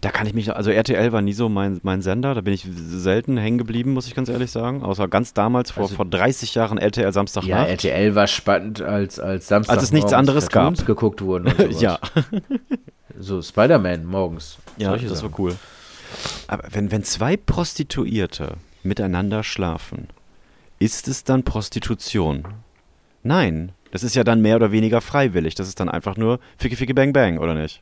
Da kann ich mich, also RTL war nie so mein, mein Sender, da bin ich selten hängen geblieben, muss ich ganz ehrlich sagen. Außer ganz damals, vor, Also- vor 30 Jahren RTL Samstagnacht. Ja, RTL war spannend, als, als Samstag Als es nichts anderes Cartoons gab. geguckt wurden. Ja, So Spider-Man morgens. ja Solche das Sachen. war cool. Aber wenn, wenn zwei Prostituierte miteinander schlafen, ist es dann Prostitution? Nein, das ist ja dann mehr oder weniger freiwillig. Das ist dann einfach nur Ficki Ficki Bang Bang, oder nicht?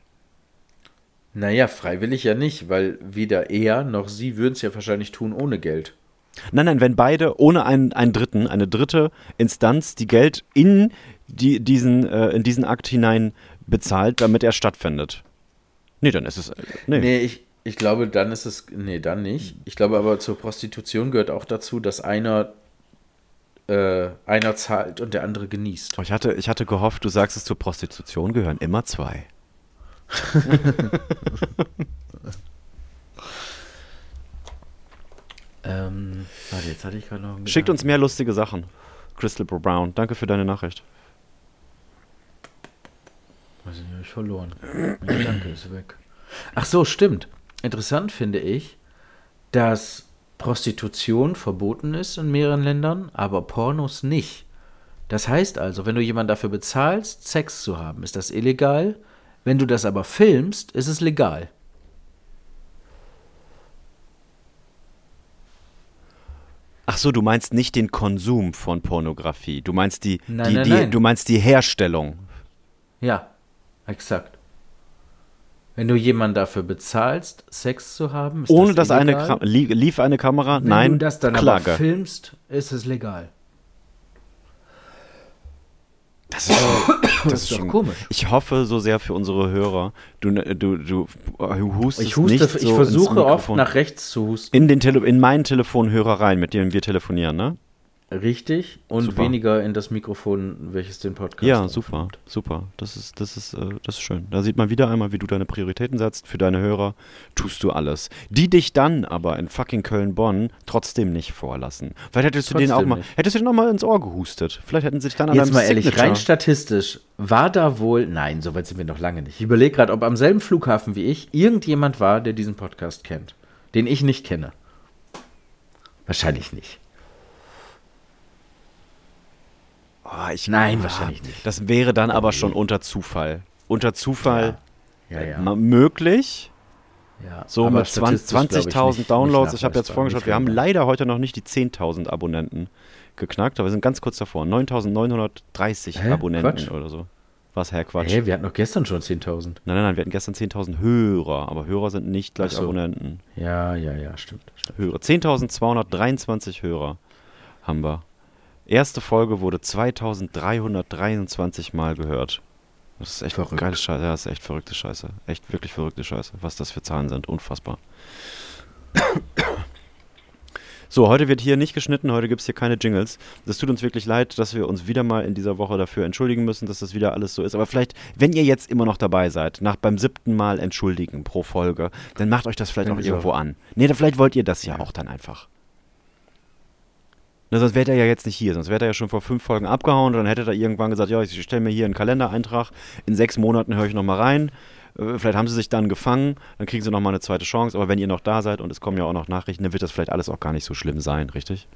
Naja, freiwillig ja nicht, weil weder er noch sie würden es ja wahrscheinlich tun ohne Geld. Nein, nein, wenn beide ohne einen, einen Dritten, eine dritte Instanz, die Geld in, die, diesen, äh, in diesen Akt hinein bezahlt, damit er stattfindet. Nee, dann ist es. äh, Nee. Nee, ich, ich glaube, dann ist es. Nee, dann nicht. Ich glaube aber zur Prostitution gehört auch dazu, dass einer, äh, einer zahlt und der andere genießt. Oh, Ich, hatte, ich hatte gehofft, du sagst es zur Prostitution gehören immer zwei. Ähm, warte, jetzt hatte ich gerade noch Schickt uns mehr lustige Sachen. Crystal Brown, danke für deine Nachricht. Weiß ich nicht, hab ich verloren. Mein Gedanke ist weg. Ach so, stimmt. Interessant finde ich, dass Prostitution verboten ist in mehreren Ländern, aber Pornos nicht. Das heißt also, wenn du jemanden dafür bezahlst, Sex zu haben, ist das illegal. Wenn du das aber filmst, ist es legal. Ach so, du meinst nicht den Konsum von Pornografie. Du meinst die, Nein, die, nein, die nein. du meinst die Herstellung. Ja, exakt. Wenn du jemanden dafür bezahlst, Sex zu haben, ist Ohne das dass eine. Kam li lief eine Kamera? Wenn Nein. du das dann Klage. aber filmst, ist es legal. das ist, Das, das ist doch komisch. Ich hoffe so sehr für unsere Hörer. Du, du, du hustest Ich huste, nicht ich so versuche ins oft nach rechts zu husten. in den Tele in meinen Telefonhörer rein, mit dem wir telefonieren, ne? Richtig. Und Super. weniger in das Mikrofon, welches den Podcast Ja, aufnimmt. super, super. Das ist, das ist, äh, das ist schön. Da sieht man wieder einmal, wie du deine Prioritäten setzt. Für deine Hörer tust du alles. Die dich dann aber in fucking Köln-Bonn trotzdem nicht vorlassen. Vielleicht hättest du denen auch Trotzdem mal, nicht. hättest du denen auch mal ins Ohr gehustet. Vielleicht hätten sie dich dann an Jetzt mal ehrlich, Signature- rein statistisch, war da wohl, nein, so weit sind wir noch lange nicht. Ich überlege gerade, ob am selben Flughafen wie ich irgendjemand war, der diesen Podcast kennt, den ich nicht kenne. Wahrscheinlich nicht. Oh, ich, Nein, ah, wahrscheinlich nicht. Das wäre dann aber schon unter Zufall. Unter Zufall Ja, ja. ma- möglich. ja. So mit 20 statistisch, glaub ich, 20.000 nicht- Downloads. nicht Ich habe jetzt nachweisbar, vorhin geschaut, nicht wir haben leider heute noch nicht die 10.000 Abonnenten geknackt, aber wir sind ganz kurz davor. 9.930 Hä? Abonnenten Quatsch. oder so. Was, Herr Quatsch? Hä, wir hatten doch gestern schon 10.000. Nein, nein, nein, wir hatten gestern 10.000 Hörer, aber Hörer sind nicht gleich so. Abonnenten. Ja, ja, ja, stimmt. stimmt. Hörer. 10.223 Hörer haben wir. Erste Folge wurde 2.323 Mal gehört. Das ist echt Verrückt. geile Scheiße. Ja, das ist echt verrückte Scheiße. Echt wirklich verrückte Scheiße, was das für Zahlen sind. Unfassbar. So, heute wird hier nicht geschnitten, heute gibt es hier keine Jingles. Das tut uns wirklich leid, dass wir uns wieder mal in dieser Woche dafür entschuldigen müssen, dass das wieder alles so ist. Aber vielleicht, wenn ihr jetzt immer noch dabei seid, nach beim siebten Mal entschuldigen pro Folge, dann macht euch das vielleicht ist irgendwo an. Nee, vielleicht wollt ihr das ja, auch dann einfach. Na, sonst wäre er ja jetzt nicht hier, sonst wäre er ja schon vor fünf Folgen abgehauen und dann hätte er irgendwann gesagt, ja, ich stelle mir hier einen Kalendereintrag, in sechs Monaten höre ich nochmal rein. Äh, Vielleicht haben sie sich dann gefangen, dann kriegen sie nochmal eine zweite Chance, aber wenn ihr noch da seid und es kommen ja auch noch Nachrichten, dann wird das vielleicht alles auch gar nicht so schlimm sein, richtig?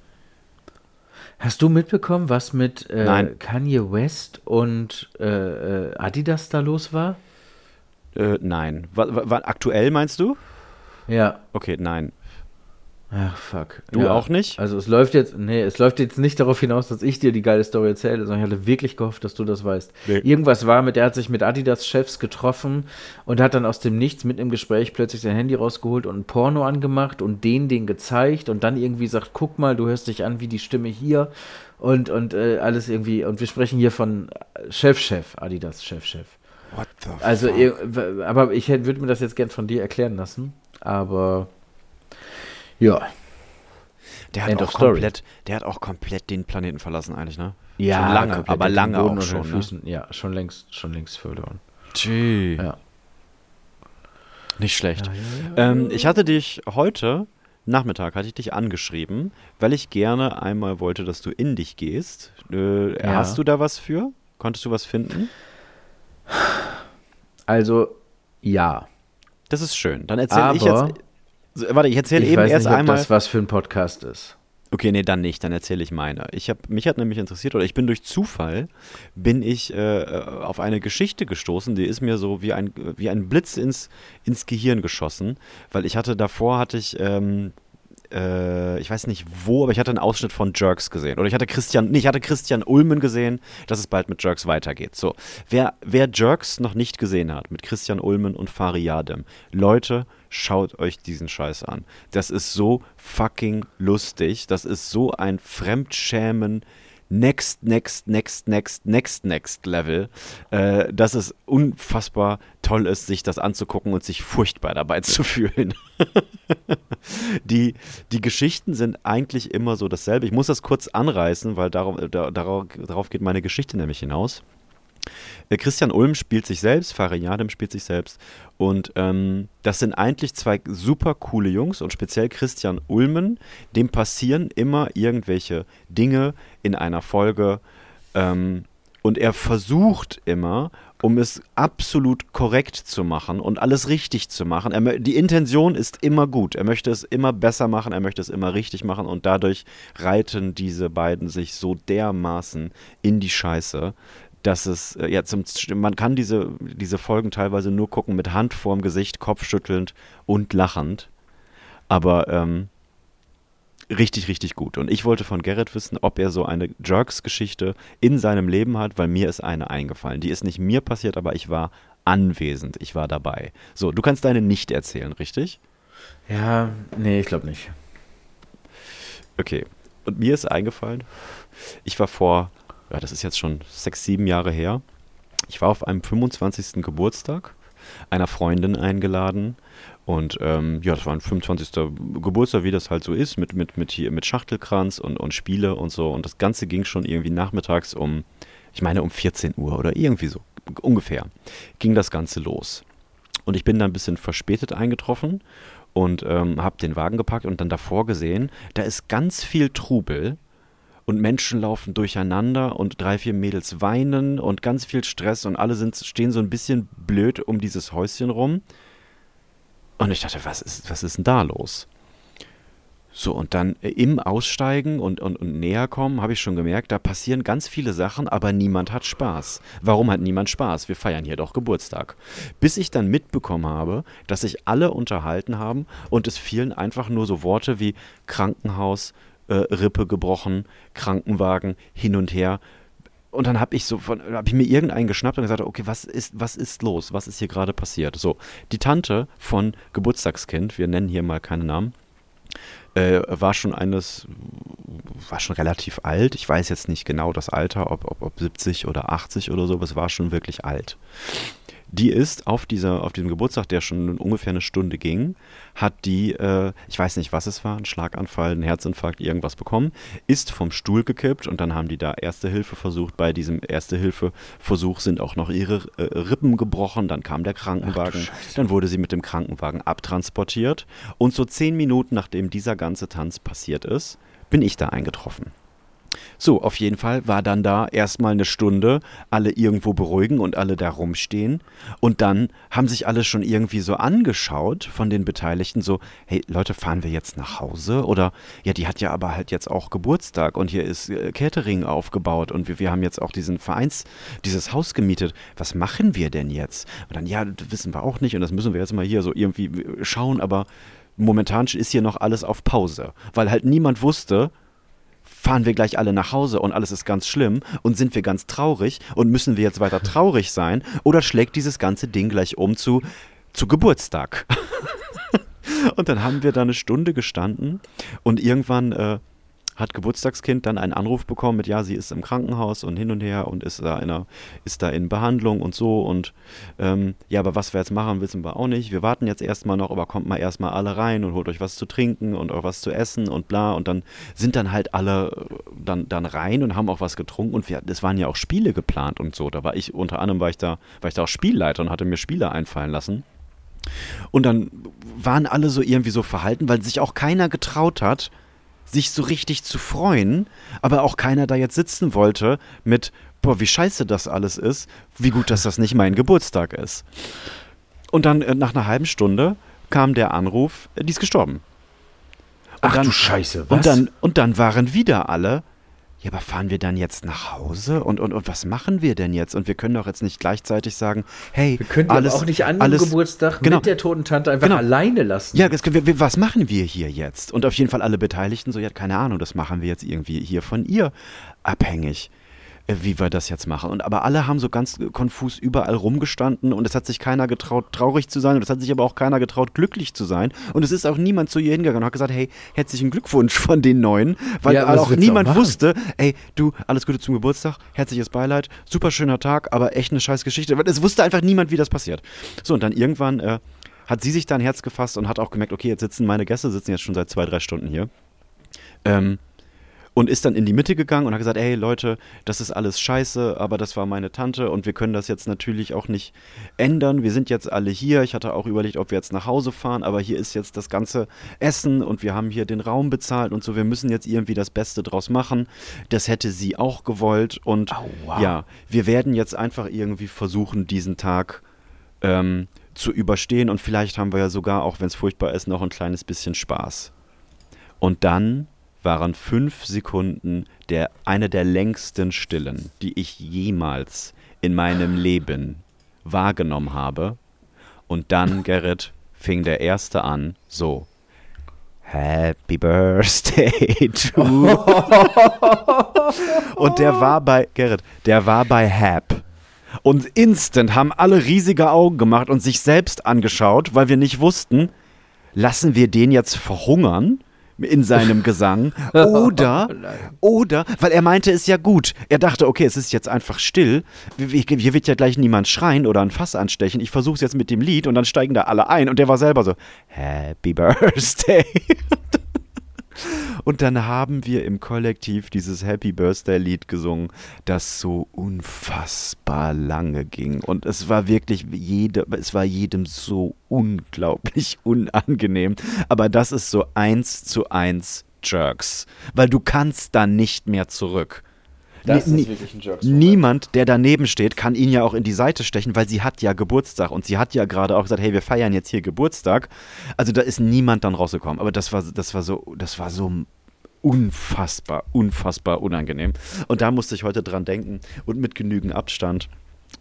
Hast du mitbekommen, was mit äh. Kanye West und äh, äh, Adidas da los war? Äh, nein. Wa- aktuell meinst du? Ja. Okay, nein. Ach, fuck. Du ja. auch nicht? Also es läuft jetzt, nee, es läuft jetzt nicht darauf hinaus, dass ich dir die geile Story erzähle, sondern ich hatte wirklich gehofft, dass du das weißt. Nee. Irgendwas war mit, er hat sich mit Adidas-Chefs getroffen und hat dann aus dem Nichts mit im Gespräch plötzlich sein Handy rausgeholt und ein Porno angemacht und den den gezeigt und dann irgendwie sagt, guck mal, du hörst dich an wie die Stimme hier und, und äh, alles irgendwie, und wir sprechen hier von Chef-Chef, Adidas-Chef-Chef. What the Also, ihr- w- aber ich würde mir das jetzt gern von dir erklären lassen, aber ja. Der hat End auch of story. komplett, der hat auch komplett den Planeten verlassen eigentlich, ne? Ja, schon lange, komplett aber lange auch schon. Ne? Füßen. Ja, schon längst, schon längst verloren. Tschü. Ja. Nicht schlecht. Ähm, ich hatte dich heute Nachmittag hatte ich dich angeschrieben, weil ich gerne einmal wollte, dass du in dich gehst. Äh, Ja. Hast du da was für? Konntest du was finden? Also, ja. Das ist schön. Dann erzähle ich jetzt. So, Warte, ich erzähle eben weiß erst nicht, ob einmal. das was für ein Podcast ist. Okay, nee, dann nicht, dann erzähle ich meine. Ich hab, mich hat nämlich interessiert, oder ich bin durch Zufall, bin ich äh, äh, auf eine Geschichte gestoßen, die ist mir so wie ein, wie ein Blitz ins, ins Gehirn geschossen, weil ich hatte, davor hatte ich, ähm, äh, ich weiß nicht wo, aber ich hatte einen Ausschnitt von Jerks gesehen. Oder ich hatte Christian, nee, ich hatte Christian Ulmen gesehen, dass es bald mit Jerks weitergeht. So, wer, wer Jerks noch nicht gesehen hat, mit Christian Ulmen und Fari Yadem, Leute, schaut euch diesen Scheiß an. Das ist so fucking lustig. Das ist so ein Fremdschämen. Next, next, next, next, next, next Level, äh, dass es unfassbar toll ist, sich das anzugucken und sich furchtbar dabei zu fühlen. die, die Geschichten sind eigentlich immer so dasselbe. Ich muss das kurz anreißen, weil darauf, da, darauf, darauf geht meine Geschichte nämlich hinaus. Äh, Christian Ulm spielt sich selbst, Farin Yadem spielt sich selbst. Und ähm, das sind eigentlich zwei super coole Jungs und speziell Christian Ulmen, dem passieren immer irgendwelche Dinge in einer Folge. Ähm, und er versucht immer, um es absolut korrekt zu machen und alles richtig zu machen. Er, die Intention ist immer gut. Er möchte es immer besser machen, er möchte es immer richtig machen und dadurch reiten diese beiden sich so dermaßen in die Scheiße, dass es äh, ja zum man kann diese, diese Folgen teilweise nur gucken mit Hand vorm Gesicht, kopfschüttelnd und lachend. Aber ähm, richtig, richtig gut. Und ich wollte von Gerrit wissen, ob er so eine Jerks-Geschichte in seinem Leben hat, weil mir ist eine eingefallen. Die ist nicht mir passiert, aber ich war anwesend. Ich war dabei. So, du kannst deine nicht erzählen, richtig? Ja, nee, ich glaube nicht. Okay. Und mir ist eingefallen, ich war vor, ja, das ist jetzt schon sechs, sieben Jahre her. Ich war auf einem 25. Geburtstag einer Freundin eingeladen. Und ähm, ja, das war ein 25. Geburtstag, wie das halt so ist, mit, mit, mit, hier, mit Schachtelkranz und, und Spiele und so. Und das Ganze ging schon irgendwie nachmittags um, ich meine um 14 Uhr oder irgendwie so, ungefähr, ging das Ganze los. Und ich bin dann ein bisschen verspätet eingetroffen und ähm, habe den Wagen gepackt und dann davor gesehen, da ist ganz viel Trubel und Menschen laufen durcheinander und drei, vier Mädels weinen und ganz viel Stress und alle sind, stehen so ein bisschen blöd um dieses Häuschen rum. Und ich dachte, was ist, was ist denn da los? So, und dann äh, im Aussteigen und, und, und näher kommen, habe ich schon gemerkt, da passieren ganz viele Sachen, aber niemand hat Spaß. Warum hat niemand Spaß? Wir feiern hier doch Geburtstag. Bis ich dann mitbekommen habe, dass sich alle unterhalten haben und es fielen einfach nur so Worte wie Krankenhaus, äh, Rippe gebrochen, Krankenwagen, hin und her. Und dann habe ich so von, habe ich mir irgendeinen geschnappt und gesagt, okay, was ist, was ist los? Was ist hier gerade passiert? So, die Tante von Geburtstagskind, wir nennen hier mal keine Namen, äh, war schon eines, war schon relativ alt. Ich weiß jetzt nicht genau das Alter, ob, ob, ob 70 oder 80 oder so, aber es war schon wirklich alt. Die ist auf, dieser, auf diesem Geburtstag, der schon ungefähr eine Stunde ging, hat die, äh, ich weiß nicht, was es war, ein Schlaganfall, ein Herzinfarkt, irgendwas bekommen, ist vom Stuhl gekippt und dann haben die da Erste Hilfe versucht. Bei diesem Erste Hilfe Versuch sind auch noch ihre äh, Rippen gebrochen, dann kam der Krankenwagen, dann wurde sie mit dem Krankenwagen abtransportiert und so zehn Minuten nachdem dieser ganze Tanz passiert ist, bin ich da eingetroffen. So, auf jeden Fall war dann da erstmal eine Stunde alle irgendwo beruhigen und alle da rumstehen. Und dann haben sich alle schon irgendwie so angeschaut von den Beteiligten, so, hey Leute, fahren wir jetzt nach Hause? Oder ja, die hat ja aber halt jetzt auch Geburtstag und hier ist äh, Catering aufgebaut und wir, wir haben jetzt auch diesen Vereins, dieses Haus gemietet. Was machen wir denn jetzt? Und dann, ja, das wissen wir auch nicht und das müssen wir jetzt mal hier so irgendwie schauen, aber momentan ist hier noch alles auf Pause, weil halt niemand wusste, fahren wir gleich alle nach Hause und alles ist ganz schlimm und sind wir ganz traurig und müssen wir jetzt weiter traurig sein oder schlägt dieses ganze Ding gleich um zu, zu Geburtstag? und dann haben wir da eine Stunde gestanden und irgendwann äh, hat Geburtstagskind dann einen Anruf bekommen mit, ja, sie ist im Krankenhaus und hin und her und ist da in, einer, ist da in Behandlung und so und ähm, ja, aber was wir jetzt machen, wissen wir auch nicht. Wir warten jetzt erstmal noch, aber kommt mal erstmal alle rein und holt euch was zu trinken und auch was zu essen und bla und dann sind dann halt alle äh, dann, dann rein und haben auch was getrunken und es waren ja auch Spiele geplant und so. Da war ich, unter anderem war ich da, war ich da auch Spielleiter und hatte mir Spiele einfallen lassen. Und dann waren alle so irgendwie so verhalten, weil sich auch keiner getraut hat, sich so richtig zu freuen, aber auch keiner da jetzt sitzen wollte mit, boah, wie scheiße das alles ist, wie gut, dass das nicht mein Geburtstag ist. Und dann äh, nach einer halben Stunde kam der Anruf, äh, die ist gestorben. Und Ach dann, du Scheiße, was? Und dann, und dann waren wieder alle, ja, aber fahren wir dann jetzt nach Hause? Und, und, und was machen wir denn jetzt? Und wir können doch jetzt nicht gleichzeitig sagen, hey, wir können alles, auch nicht an dem alles, Geburtstag genau. mit der toten Tante einfach Genau. alleine lassen. Ja, das, wir, was machen wir hier jetzt? Und auf jeden Fall alle Beteiligten so, ja, keine Ahnung, das machen wir jetzt irgendwie hier von ihr abhängig, wie wir das jetzt machen. Und aber alle haben so ganz konfus überall rumgestanden und es hat sich keiner getraut, traurig zu sein und es hat sich aber auch keiner getraut, glücklich zu sein. Und es ist auch niemand zu ihr hingegangen und hat gesagt, hey, herzlichen Glückwunsch von den Neuen, weil Ja, auch niemand auch wusste, ey, du, alles Gute zum Geburtstag, herzliches Beileid, super schöner Tag, aber echt eine scheiß Geschichte. Weil Es wusste einfach niemand, wie das passiert. So, und dann irgendwann äh, hat sie sich da ein Herz gefasst und hat auch gemerkt, okay, jetzt sitzen meine Gäste, sitzen jetzt schon seit zwei, drei Stunden hier. Ähm, und ist dann in die Mitte gegangen und hat gesagt, hey Leute, das ist alles scheiße, aber das war meine Tante und wir können das jetzt natürlich auch nicht ändern. Wir sind jetzt alle hier. Ich hatte auch überlegt, ob wir jetzt nach Hause fahren, aber hier ist jetzt das ganze Essen und wir haben hier den Raum bezahlt und so. Wir müssen jetzt irgendwie das Beste draus machen. Das hätte sie auch gewollt und ja, wir werden jetzt einfach irgendwie versuchen, diesen Tag ähm, zu überstehen und vielleicht haben wir ja sogar, auch wenn es furchtbar ist, noch ein kleines bisschen Spaß. Und dann waren fünf Sekunden der, eine der längsten Stillen, die ich jemals in meinem Leben wahrgenommen habe. Und dann, Gerrit, fing der erste an, so. Happy Birthday to. Und der war bei, Gerrit, der war bei Hap. Und instant haben alle riesige Augen gemacht und sich selbst angeschaut, weil wir nicht wussten, lassen wir den jetzt verhungern in seinem Gesang oder oder weil er meinte es ja gut. Er dachte, okay, es ist jetzt einfach still. Hier wird ja gleich niemand schreien oder ein Fass anstechen. Ich versuche es jetzt mit dem Lied und dann steigen da alle ein und der war selber so Happy Birthday. Und dann haben wir im Kollektiv dieses Happy Birthday Lied gesungen, das so unfassbar lange ging. Und es war wirklich jede, es war jedem so unglaublich unangenehm. Aber das ist so eins zu eins Jerks. Weil du kannst da nicht mehr zurück. Das ist wirklich ein Jerks-Moment. Niemand, der daneben steht, kann ihn ja auch in die Seite stechen, weil sie hat ja Geburtstag und sie hat ja gerade auch gesagt, hey, wir feiern jetzt hier Geburtstag. Also da ist niemand dann rausgekommen. Aber das war, das war so, das war so unfassbar, unfassbar unangenehm. Und da musste ich heute dran denken und mit genügend Abstand.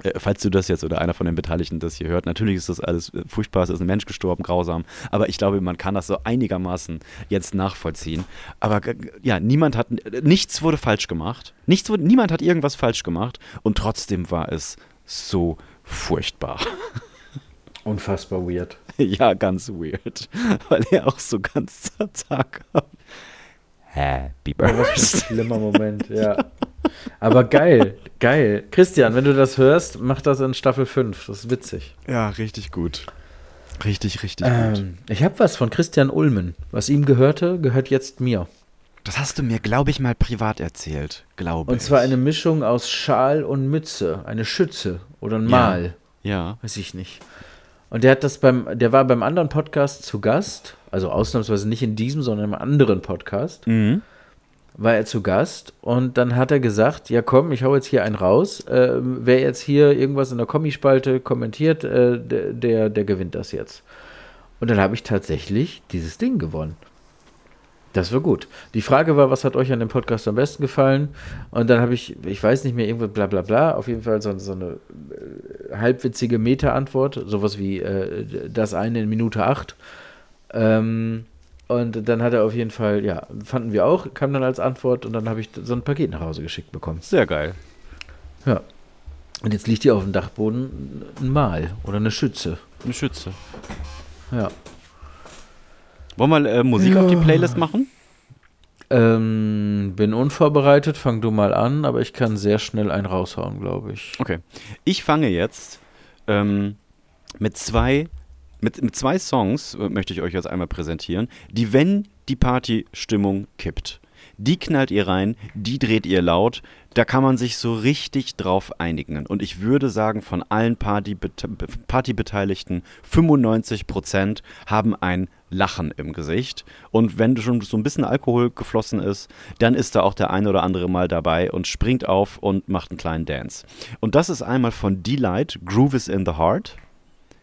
Äh, Falls du das jetzt oder einer von den Beteiligten das hier hört, natürlich ist das alles äh, furchtbar, es ist ein Mensch gestorben, grausam, aber ich glaube, man kann das so einigermaßen jetzt nachvollziehen. Aber ja, niemand hat, nichts wurde falsch gemacht, nichts wurde, niemand hat irgendwas falsch gemacht und trotzdem war es so furchtbar. Unfassbar weird. ja, ganz weird, weil er auch so ganz zart Happy Was ein Birthday. schlimmer Moment, ja. Aber geil, geil. Christian, wenn du das hörst, mach das in Staffel 5. Das ist witzig. Ja, richtig gut. Richtig, richtig gut. Ähm, ich habe was von Christian Ulmen. Was ihm gehörte, gehört jetzt mir. Das hast du mir, glaube ich, mal privat erzählt, glaube Und ich. zwar eine Mischung aus Schal und Mütze. Eine Schütze oder ein Mal. Ja. Weiß ich nicht. Und der hat das beim, der war beim anderen Podcast zu Gast, also ausnahmsweise nicht in diesem, sondern im anderen Podcast. Mhm. war er zu Gast und dann hat er gesagt, ja komm, ich hau jetzt hier einen raus. Äh, wer jetzt hier irgendwas in der Kommispalte kommentiert, äh, der, der, der gewinnt das jetzt. Und dann habe ich tatsächlich dieses Ding gewonnen. Das war gut. Die Frage war, was hat euch an dem Podcast am besten gefallen? Und dann habe ich, ich weiß nicht mehr, irgendwo bla bla bla, auf jeden Fall so, so eine äh, halbwitzige Meta-Antwort, sowas wie äh, das eine in Minute 8. Ähm, und dann hat er auf jeden Fall, ja, fanden wir auch, kam dann als Antwort und dann habe ich so ein Paket nach Hause geschickt bekommen. Sehr geil. Ja. Und jetzt liegt hier auf dem Dachboden ein Mal oder eine Schütze. Eine Schütze. Ja. Wollen wir äh, Musik Ja. auf die Playlist machen? Ähm, bin unvorbereitet, fang du mal an, aber ich kann sehr schnell einen raushauen, glaube ich. Okay. Ich fange jetzt ähm, mit zwei mit, mit zwei Songs äh, möchte ich euch jetzt einmal präsentieren, die, wenn die Partystimmung kippt, die knallt ihr rein, die dreht ihr laut, da kann man sich so richtig drauf einigen. Und ich würde sagen, von allen Partybete Partybeteiligten, 95% haben ein Lachen im Gesicht. Und wenn schon so ein bisschen Alkohol geflossen ist, dann ist da auch der ein oder andere mal dabei und springt auf und macht einen kleinen Dance. Und das ist einmal von Delight, Groove is in the Heart.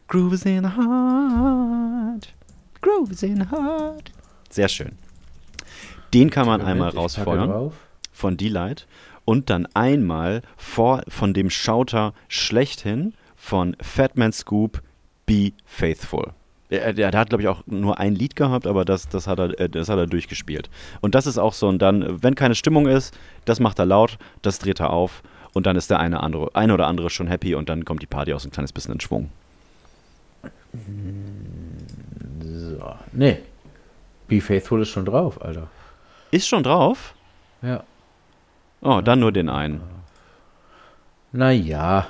Groove is in the heart. Groove is in the heart. Sehr schön. Den kann man einmal Moment, packe rausfeuern von Delight und dann einmal vor, von dem Schauter schlechthin von Fatman Scoop Be Faithful. Der, der, der hat, glaube ich, auch nur ein Lied gehabt, aber das, das, hat er, äh, das hat er durchgespielt. Und das ist auch so, und dann, wenn keine Stimmung ist, das macht er laut, das dreht er auf und dann ist der eine, andere, eine oder andere schon happy und dann kommt die Party auch so ein kleines bisschen in Schwung. So. Nee. Be Faithful ist schon drauf, Alter. Ist schon drauf? Ja. Oh, dann nur den einen. Naja.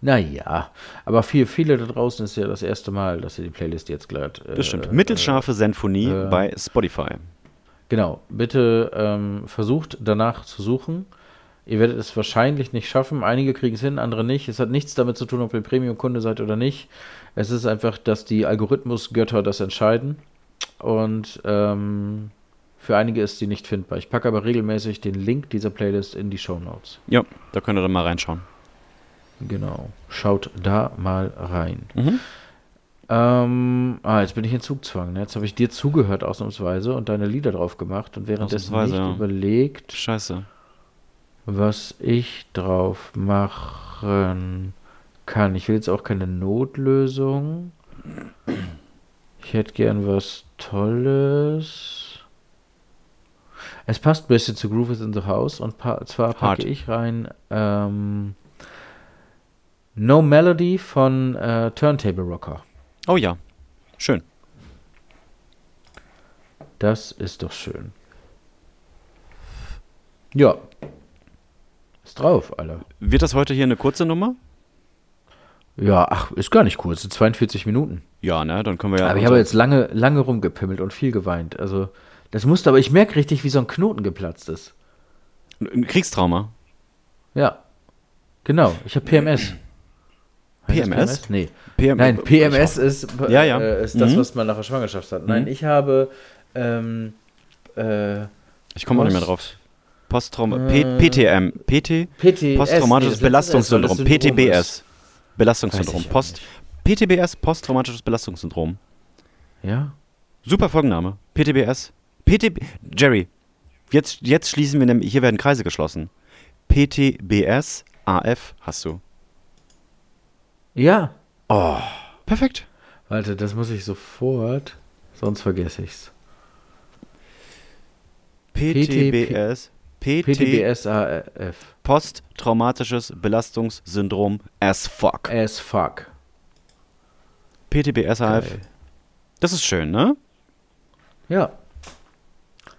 Naja. Aber für viele da draußen ist ja das erste Mal, dass ihr die Playlist jetzt glatt. Äh, Das stimmt. Mittelscharfe Sinfonie äh, bei Spotify. Genau. Bitte ähm, versucht danach zu suchen. Ihr werdet es wahrscheinlich nicht schaffen. Einige kriegen es hin, andere nicht. Es hat nichts damit zu tun, ob ihr Premium-Kunde seid oder nicht. Es ist einfach, dass die Algorithmusgötter das entscheiden. Und ähm, für einige ist die nicht findbar. Ich packe aber regelmäßig den Link dieser Playlist in die Show Notes. Ja, da könnt ihr dann mal reinschauen. Genau. Schaut da mal rein. Mhm. Ähm, ah, jetzt bin ich in Zugzwang. Ne? Jetzt habe ich dir zugehört ausnahmsweise und deine Lieder drauf gemacht und währenddessen nicht ja. überlegt, Scheiße. Was ich drauf machen kann. Ich will jetzt auch keine Notlösung. Ich hätte gern was Tolles. Es passt ein bisschen zu Groove is in the House und zwar packe Hart. ich rein ähm, No Melody von äh, Turntable Rocker. Oh ja, schön. Das ist doch schön. Ja. Ist drauf, Alter. Wird das heute hier eine kurze Nummer? Ja, ach, ist gar nicht kurz, sind 42 Minuten. Ja, ne? Dann können wir ja. aber ich habe jetzt lange, lange rumgepimmelt und viel geweint. Also, das musste, aber ich merke richtig, wie so ein Knoten geplatzt ist. ein Kriegstrauma. Ja. Genau, ich habe PMS. Das PMS? Nee. PM Nein, PMS ist, Ja, ja. Äh, ist das, Mhm. was man nach der Schwangerschaft hat. Nein, Mhm. ich habe ähm, äh, Ich komme auch nicht mehr drauf. Posttrauma. P Äh, PTM. PT? PTS. Posttraumatisches nee, Belastungssyndrom. Syndrom PTBS. Belastungssyndrom. Post. PTBS, Posttraumatisches Belastungssyndrom. Ja? Super Folgenname. PTBS. PTB. Jerry, jetzt, jetzt schließen wir nämlich. Hier werden Kreise geschlossen. PTBS, AF hast du. Ja. Oh, perfekt. Warte, das muss ich sofort, sonst vergesse ich's. PTBS. PT, PTBSAF. Posttraumatisches Belastungssyndrom as fuck. As fuck. PTBS, AF. Geil. Das ist schön, ne? Ja.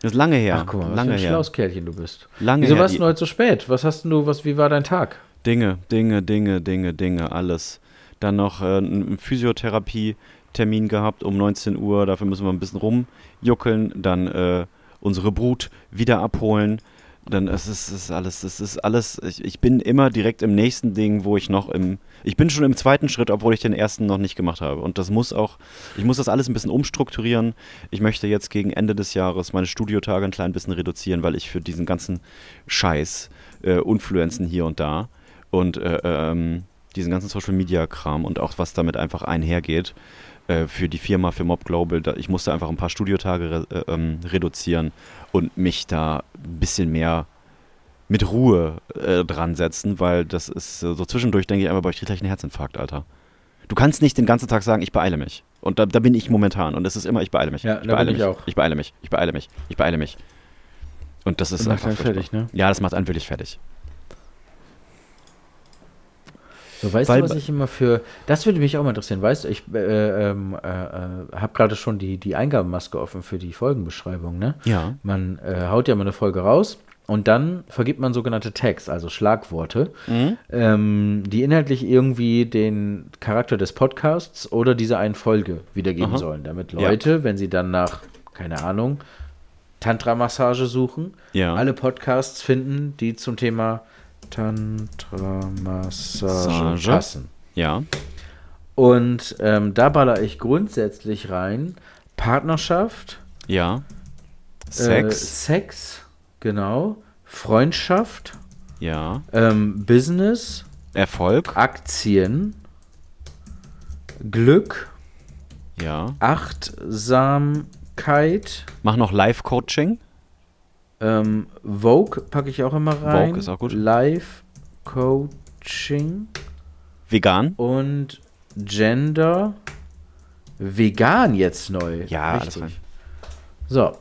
Das ist lange her. Ach, guck mal, was für lange ein her. schlaues Kerlchen du bist. Lange Wieso her. warst du heute so spät? Was hast du, was, wie war dein Tag? Dinge, Dinge, Dinge, Dinge, Dinge, alles. Dann noch äh, einen Physiotherapie-Termin gehabt um 19 Uhr. Dafür müssen wir ein bisschen rumjuckeln. Dann äh, unsere Brut wieder abholen. Dann ist es ist alles, es ist alles, ich, ich bin immer direkt im nächsten Ding, wo ich noch im, ich bin schon im zweiten Schritt, obwohl ich den ersten noch nicht gemacht habe. Und das muss auch, ich muss das alles ein bisschen umstrukturieren. Ich möchte jetzt gegen Ende des Jahres meine Studiotage ein klein bisschen reduzieren, weil ich für diesen ganzen Scheiß, äh, Influenzen hier und da und äh, ähm, diesen ganzen Social Media Kram und auch was damit einfach einhergeht, äh, für die Firma, für Mob Global, da, ich musste einfach ein paar Studiotage re, äh, ähm, reduzieren und mich da ein bisschen mehr mit Ruhe äh, dran setzen, weil das ist äh, so zwischendurch, denke ich einfach, boah, ich kriege gleich einen Herzinfarkt, Alter. Du kannst nicht den ganzen Tag sagen, ich beeile mich. Und da, da bin ich momentan. Und es ist immer, ich beeile mich. Ja, ich beeile bin ich mich. auch. Ich beeile mich. Ich beeile mich. Ich beeile mich. Und das ist macht einfach fertig, ne? Ja, das macht einen wirklich fertig. So, weißt Weil- du, was ich immer für. Das würde mich auch mal interessieren. Weißt du, ich äh, ähm, äh, äh, habe gerade schon die, die Eingabemaske offen für die Folgenbeschreibung, ne? Ja. Man äh, haut ja mal eine Folge raus und dann vergibt man sogenannte Tags, also Schlagworte, ähm, die inhaltlich irgendwie den Charakter des Podcasts oder dieser einen Folge wiedergeben Aha. sollen. Damit Ja. Leute, wenn sie dann nach, keine Ahnung, Tantra-Massage suchen, Ja. alle Podcasts finden, die zum Thema Tantra-Massage Sage. passen. Ja. Und ähm, da baller ich grundsätzlich rein Partnerschaft, Ja. Äh, Sex. Sex, genau, Freundschaft, ja. ähm, Business, Erfolg. Aktien, Glück, Ja. Achtsamkeit, Mach noch Live-Coaching. Ähm, Vogue packe ich auch immer rein. Vogue ist auch gut. Life Coaching Vegan. und Gender. Vegan jetzt neu. Ja, alles Richtig. rein. So,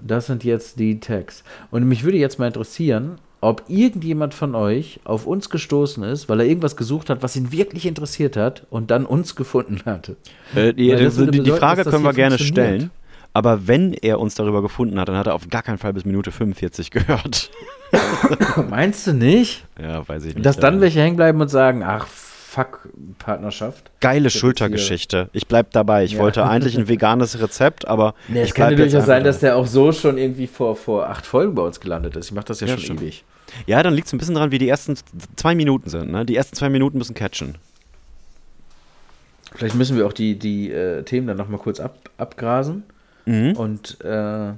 das sind jetzt die Tags. Und mich würde jetzt mal interessieren, ob irgendjemand von euch auf uns gestoßen ist, weil er irgendwas gesucht hat, was ihn wirklich interessiert hat und dann uns gefunden hatte. Äh, die, die, die Frage können wir gerne stellen. Aber wenn er uns darüber gefunden hat, dann hat er auf gar keinen Fall bis Minute 45 gehört. Meinst du nicht? Ja, weiß ich nicht. Dass dann welche hängen bleiben und sagen, ach, fuck, Partnerschaft. Geile Schultergeschichte. Ich bleib dabei. Ich Ja. wollte eigentlich ein veganes Rezept, aber Nee, es kann jetzt durchaus sein, dass der auch so schon irgendwie vor, vor acht Folgen bei uns gelandet ist. Ich mache das ja, Ja, schon stimmt. ewig. Ja, dann liegt es ein bisschen dran, wie die ersten zwei Minuten sind. Ne? Die ersten zwei Minuten müssen catchen. Vielleicht müssen wir auch die, die äh, Themen dann nochmal kurz ab, abgrasen Mhm. und äh,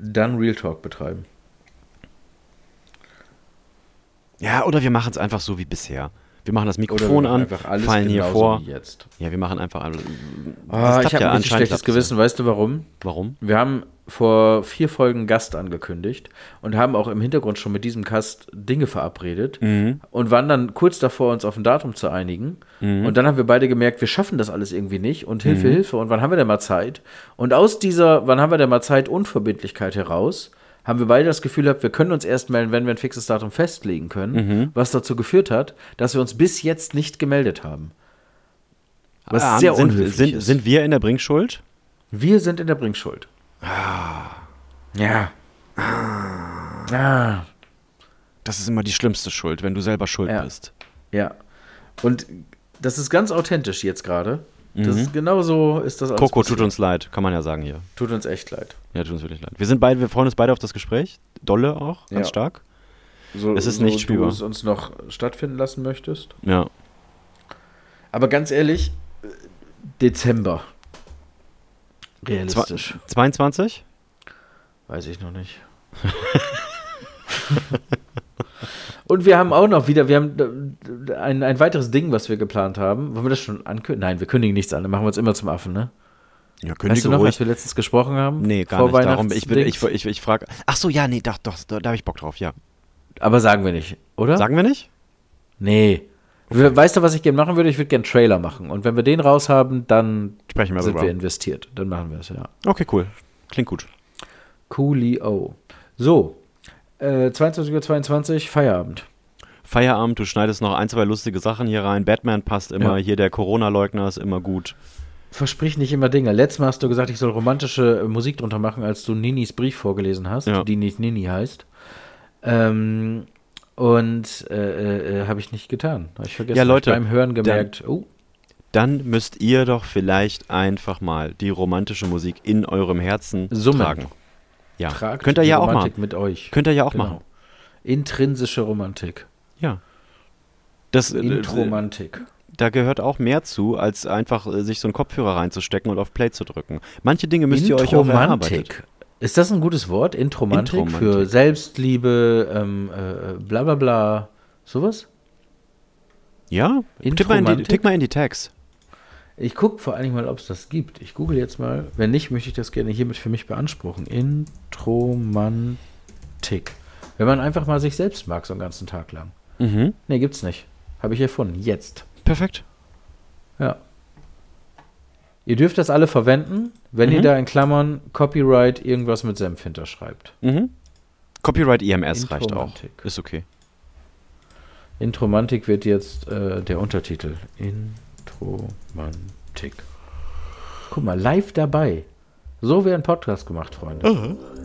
dann Real Talk betreiben. Ja, oder wir machen es einfach so wie bisher. Wir machen das Mikrofon an, fallen hier vor. jetzt. Ja, wir machen einfach. alles. Ah, ich habe ein richtig schlechtes Gewissen. Weißt du warum? Warum? Wir haben vor vier Folgen Gast angekündigt und haben auch im Hintergrund schon mit diesem Gast Dinge verabredet Mhm. und waren dann kurz davor, uns auf ein Datum zu einigen. Und dann haben wir beide gemerkt, wir schaffen das alles irgendwie nicht und Mhm. Hilfe, Hilfe. Und wann haben wir denn mal Zeit? Und aus dieser, wann haben wir denn mal Zeit, Unverbindlichkeit heraus, haben wir beide das Gefühl gehabt, wir können uns erst melden, wenn wir ein fixes Datum festlegen können, Mhm. was dazu geführt hat, dass wir uns bis jetzt nicht gemeldet haben. Was Ah, sehr sind, unhöflich sind, ist. sind wir in der Bringschuld? Wir sind in der Bringschuld. Ah. Ja. Ah. Das ist immer die schlimmste Schuld, wenn du selber schuld Ja. bist. Ja. Und das ist ganz authentisch jetzt gerade. Das ist genau so ist das alles Coco, passiert. tut uns leid, kann man ja sagen hier. tut uns echt leid. Ja, tut uns wirklich leid. Wir sind beide, wir freuen uns beide auf das Gespräch. Dolle auch, ganz Ja. stark. So, Es ist so nicht spielbar. du es uns noch stattfinden lassen möchtest. Ja. Aber ganz ehrlich, Dezember. Realistisch. 22? Weiß ich noch nicht. Und wir haben auch noch wieder, wir haben ein, ein weiteres Ding, was wir geplant haben. Wollen wir das schon ankündigen? Nein, wir kündigen nichts an. Dann machen wir uns immer zum Affen, ne? Ja, Weißt du noch, als wir letztens gesprochen haben? Nee, gar Vor nicht. Darum, ich, ich, ich, ich frage. Ach so, ja, nee, doch, doch, da, da habe ich Bock drauf, ja. Aber sagen wir nicht, oder? Sagen wir nicht? Nee. We- Weißt du, was ich gerne machen würde? Ich würde gerne einen Trailer machen. Und wenn wir den raus haben, dann Sprechen wir sind darüber. wir investiert. Dann machen wir es, ja. Okay, cool. Klingt gut. Coolio. So. Äh, 22.22 Uhr, Feierabend. Feierabend, du schneidest noch ein, zwei lustige Sachen hier rein. Batman passt immer. Ja. Hier der Corona-Leugner ist immer gut. Versprich nicht immer Dinge. Letztes Mal hast du gesagt, ich soll romantische äh, Musik drunter machen, als du Ninis Brief vorgelesen hast, Ja. die nicht Nini heißt. Ähm, und äh, äh, äh, habe ich nicht getan. Habe ich vergessen. Ja, Leute, beim Hören gemerkt, oh, Dann müsst ihr doch vielleicht einfach mal die romantische Musik in eurem Herzen Summen. tragen. Ja, tragt könnt ihr ja auch Romantik machen. mit euch. Könnt ihr ja auch Genau. machen. Intrinsische Romantik. Ja. Das, äh, Intromantik. da gehört auch mehr zu, als einfach äh, sich so einen Kopfhörer reinzustecken und auf Play zu drücken. Manche Dinge müsst ihr euch auch erarbeiten. Ist das ein gutes Wort? Intromantik, Intromantik. für Selbstliebe, ähm, äh, bla bla bla. Sowas? Ja? Tipp mal, in die, Intromantik? tipp mal in die Tags. Ich gucke vor allen Dingen mal, ob es das gibt. Ich google jetzt mal. Wenn nicht, möchte ich das gerne hiermit für mich beanspruchen. Intromantik. Wenn man einfach mal sich selbst mag, so einen ganzen Tag lang. Mhm. Nee, gibt's nicht. Habe ich erfunden. Jetzt. Perfekt. Ja. Ihr dürft das alle verwenden, wenn ihr Mhm. da in Klammern Copyright irgendwas mit Senf hinterschreibt. Mhm. Copyright EMS reicht auch. Intromantik. Ist okay. Intromantik wird jetzt äh, der Untertitel. Intromantik. Guck mal, live dabei. So wäre ein Podcast gemacht, Freunde. Herzlich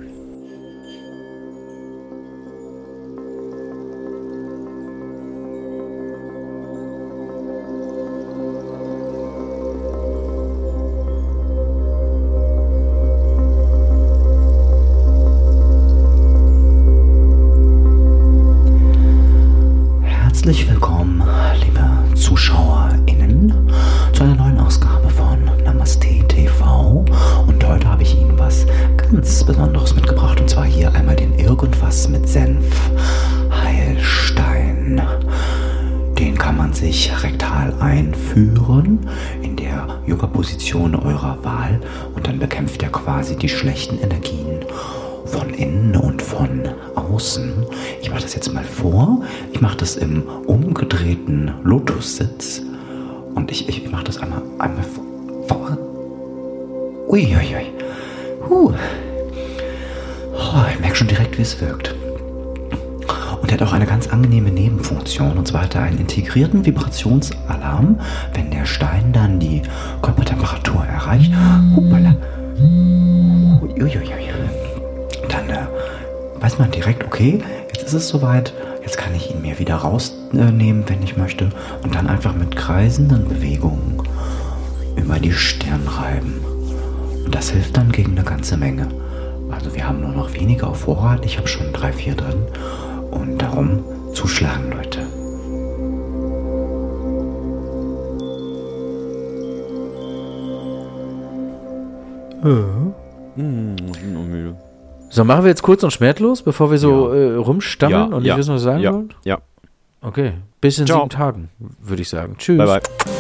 Senf Heilstein. Den kann man sich rektal einführen in der Yoga-Position eurer Wahl und dann bekämpft er quasi die schlechten Energien von innen und von außen. Ich mache das jetzt mal vor. Ich mache das im umgedrehten Lotussitz und ich, ich mache das einmal, einmal vor. Uiuiui. Huh. Oh, ich merke schon direkt, wie es wirkt. Und er hat auch eine ganz angenehme Nebenfunktion. Und zwar hat er einen integrierten Vibrationsalarm, wenn der Stein dann die Körpertemperatur erreicht. Hupala. Dann äh, weiß man direkt, okay, jetzt ist es soweit. Jetzt kann ich ihn mir wieder rausnehmen, wenn ich möchte. Und dann einfach mit kreisenden Bewegungen über die Stirn reiben. Und das hilft dann gegen eine ganze Menge. Also wir haben nur noch wenige auf Vorrat. Ich habe schon drei, vier drin. Und darum zuschlagen, Leute. Hm, ich bin noch müde. So, machen wir jetzt kurz und schmerzlos, bevor wir so äh, rumstammeln und ja, nicht wissen, was wir sagen ja, wollen? ja. Okay. Bis in Ciao. sieben Tagen, würde ich sagen. Tschüss. Bye bye.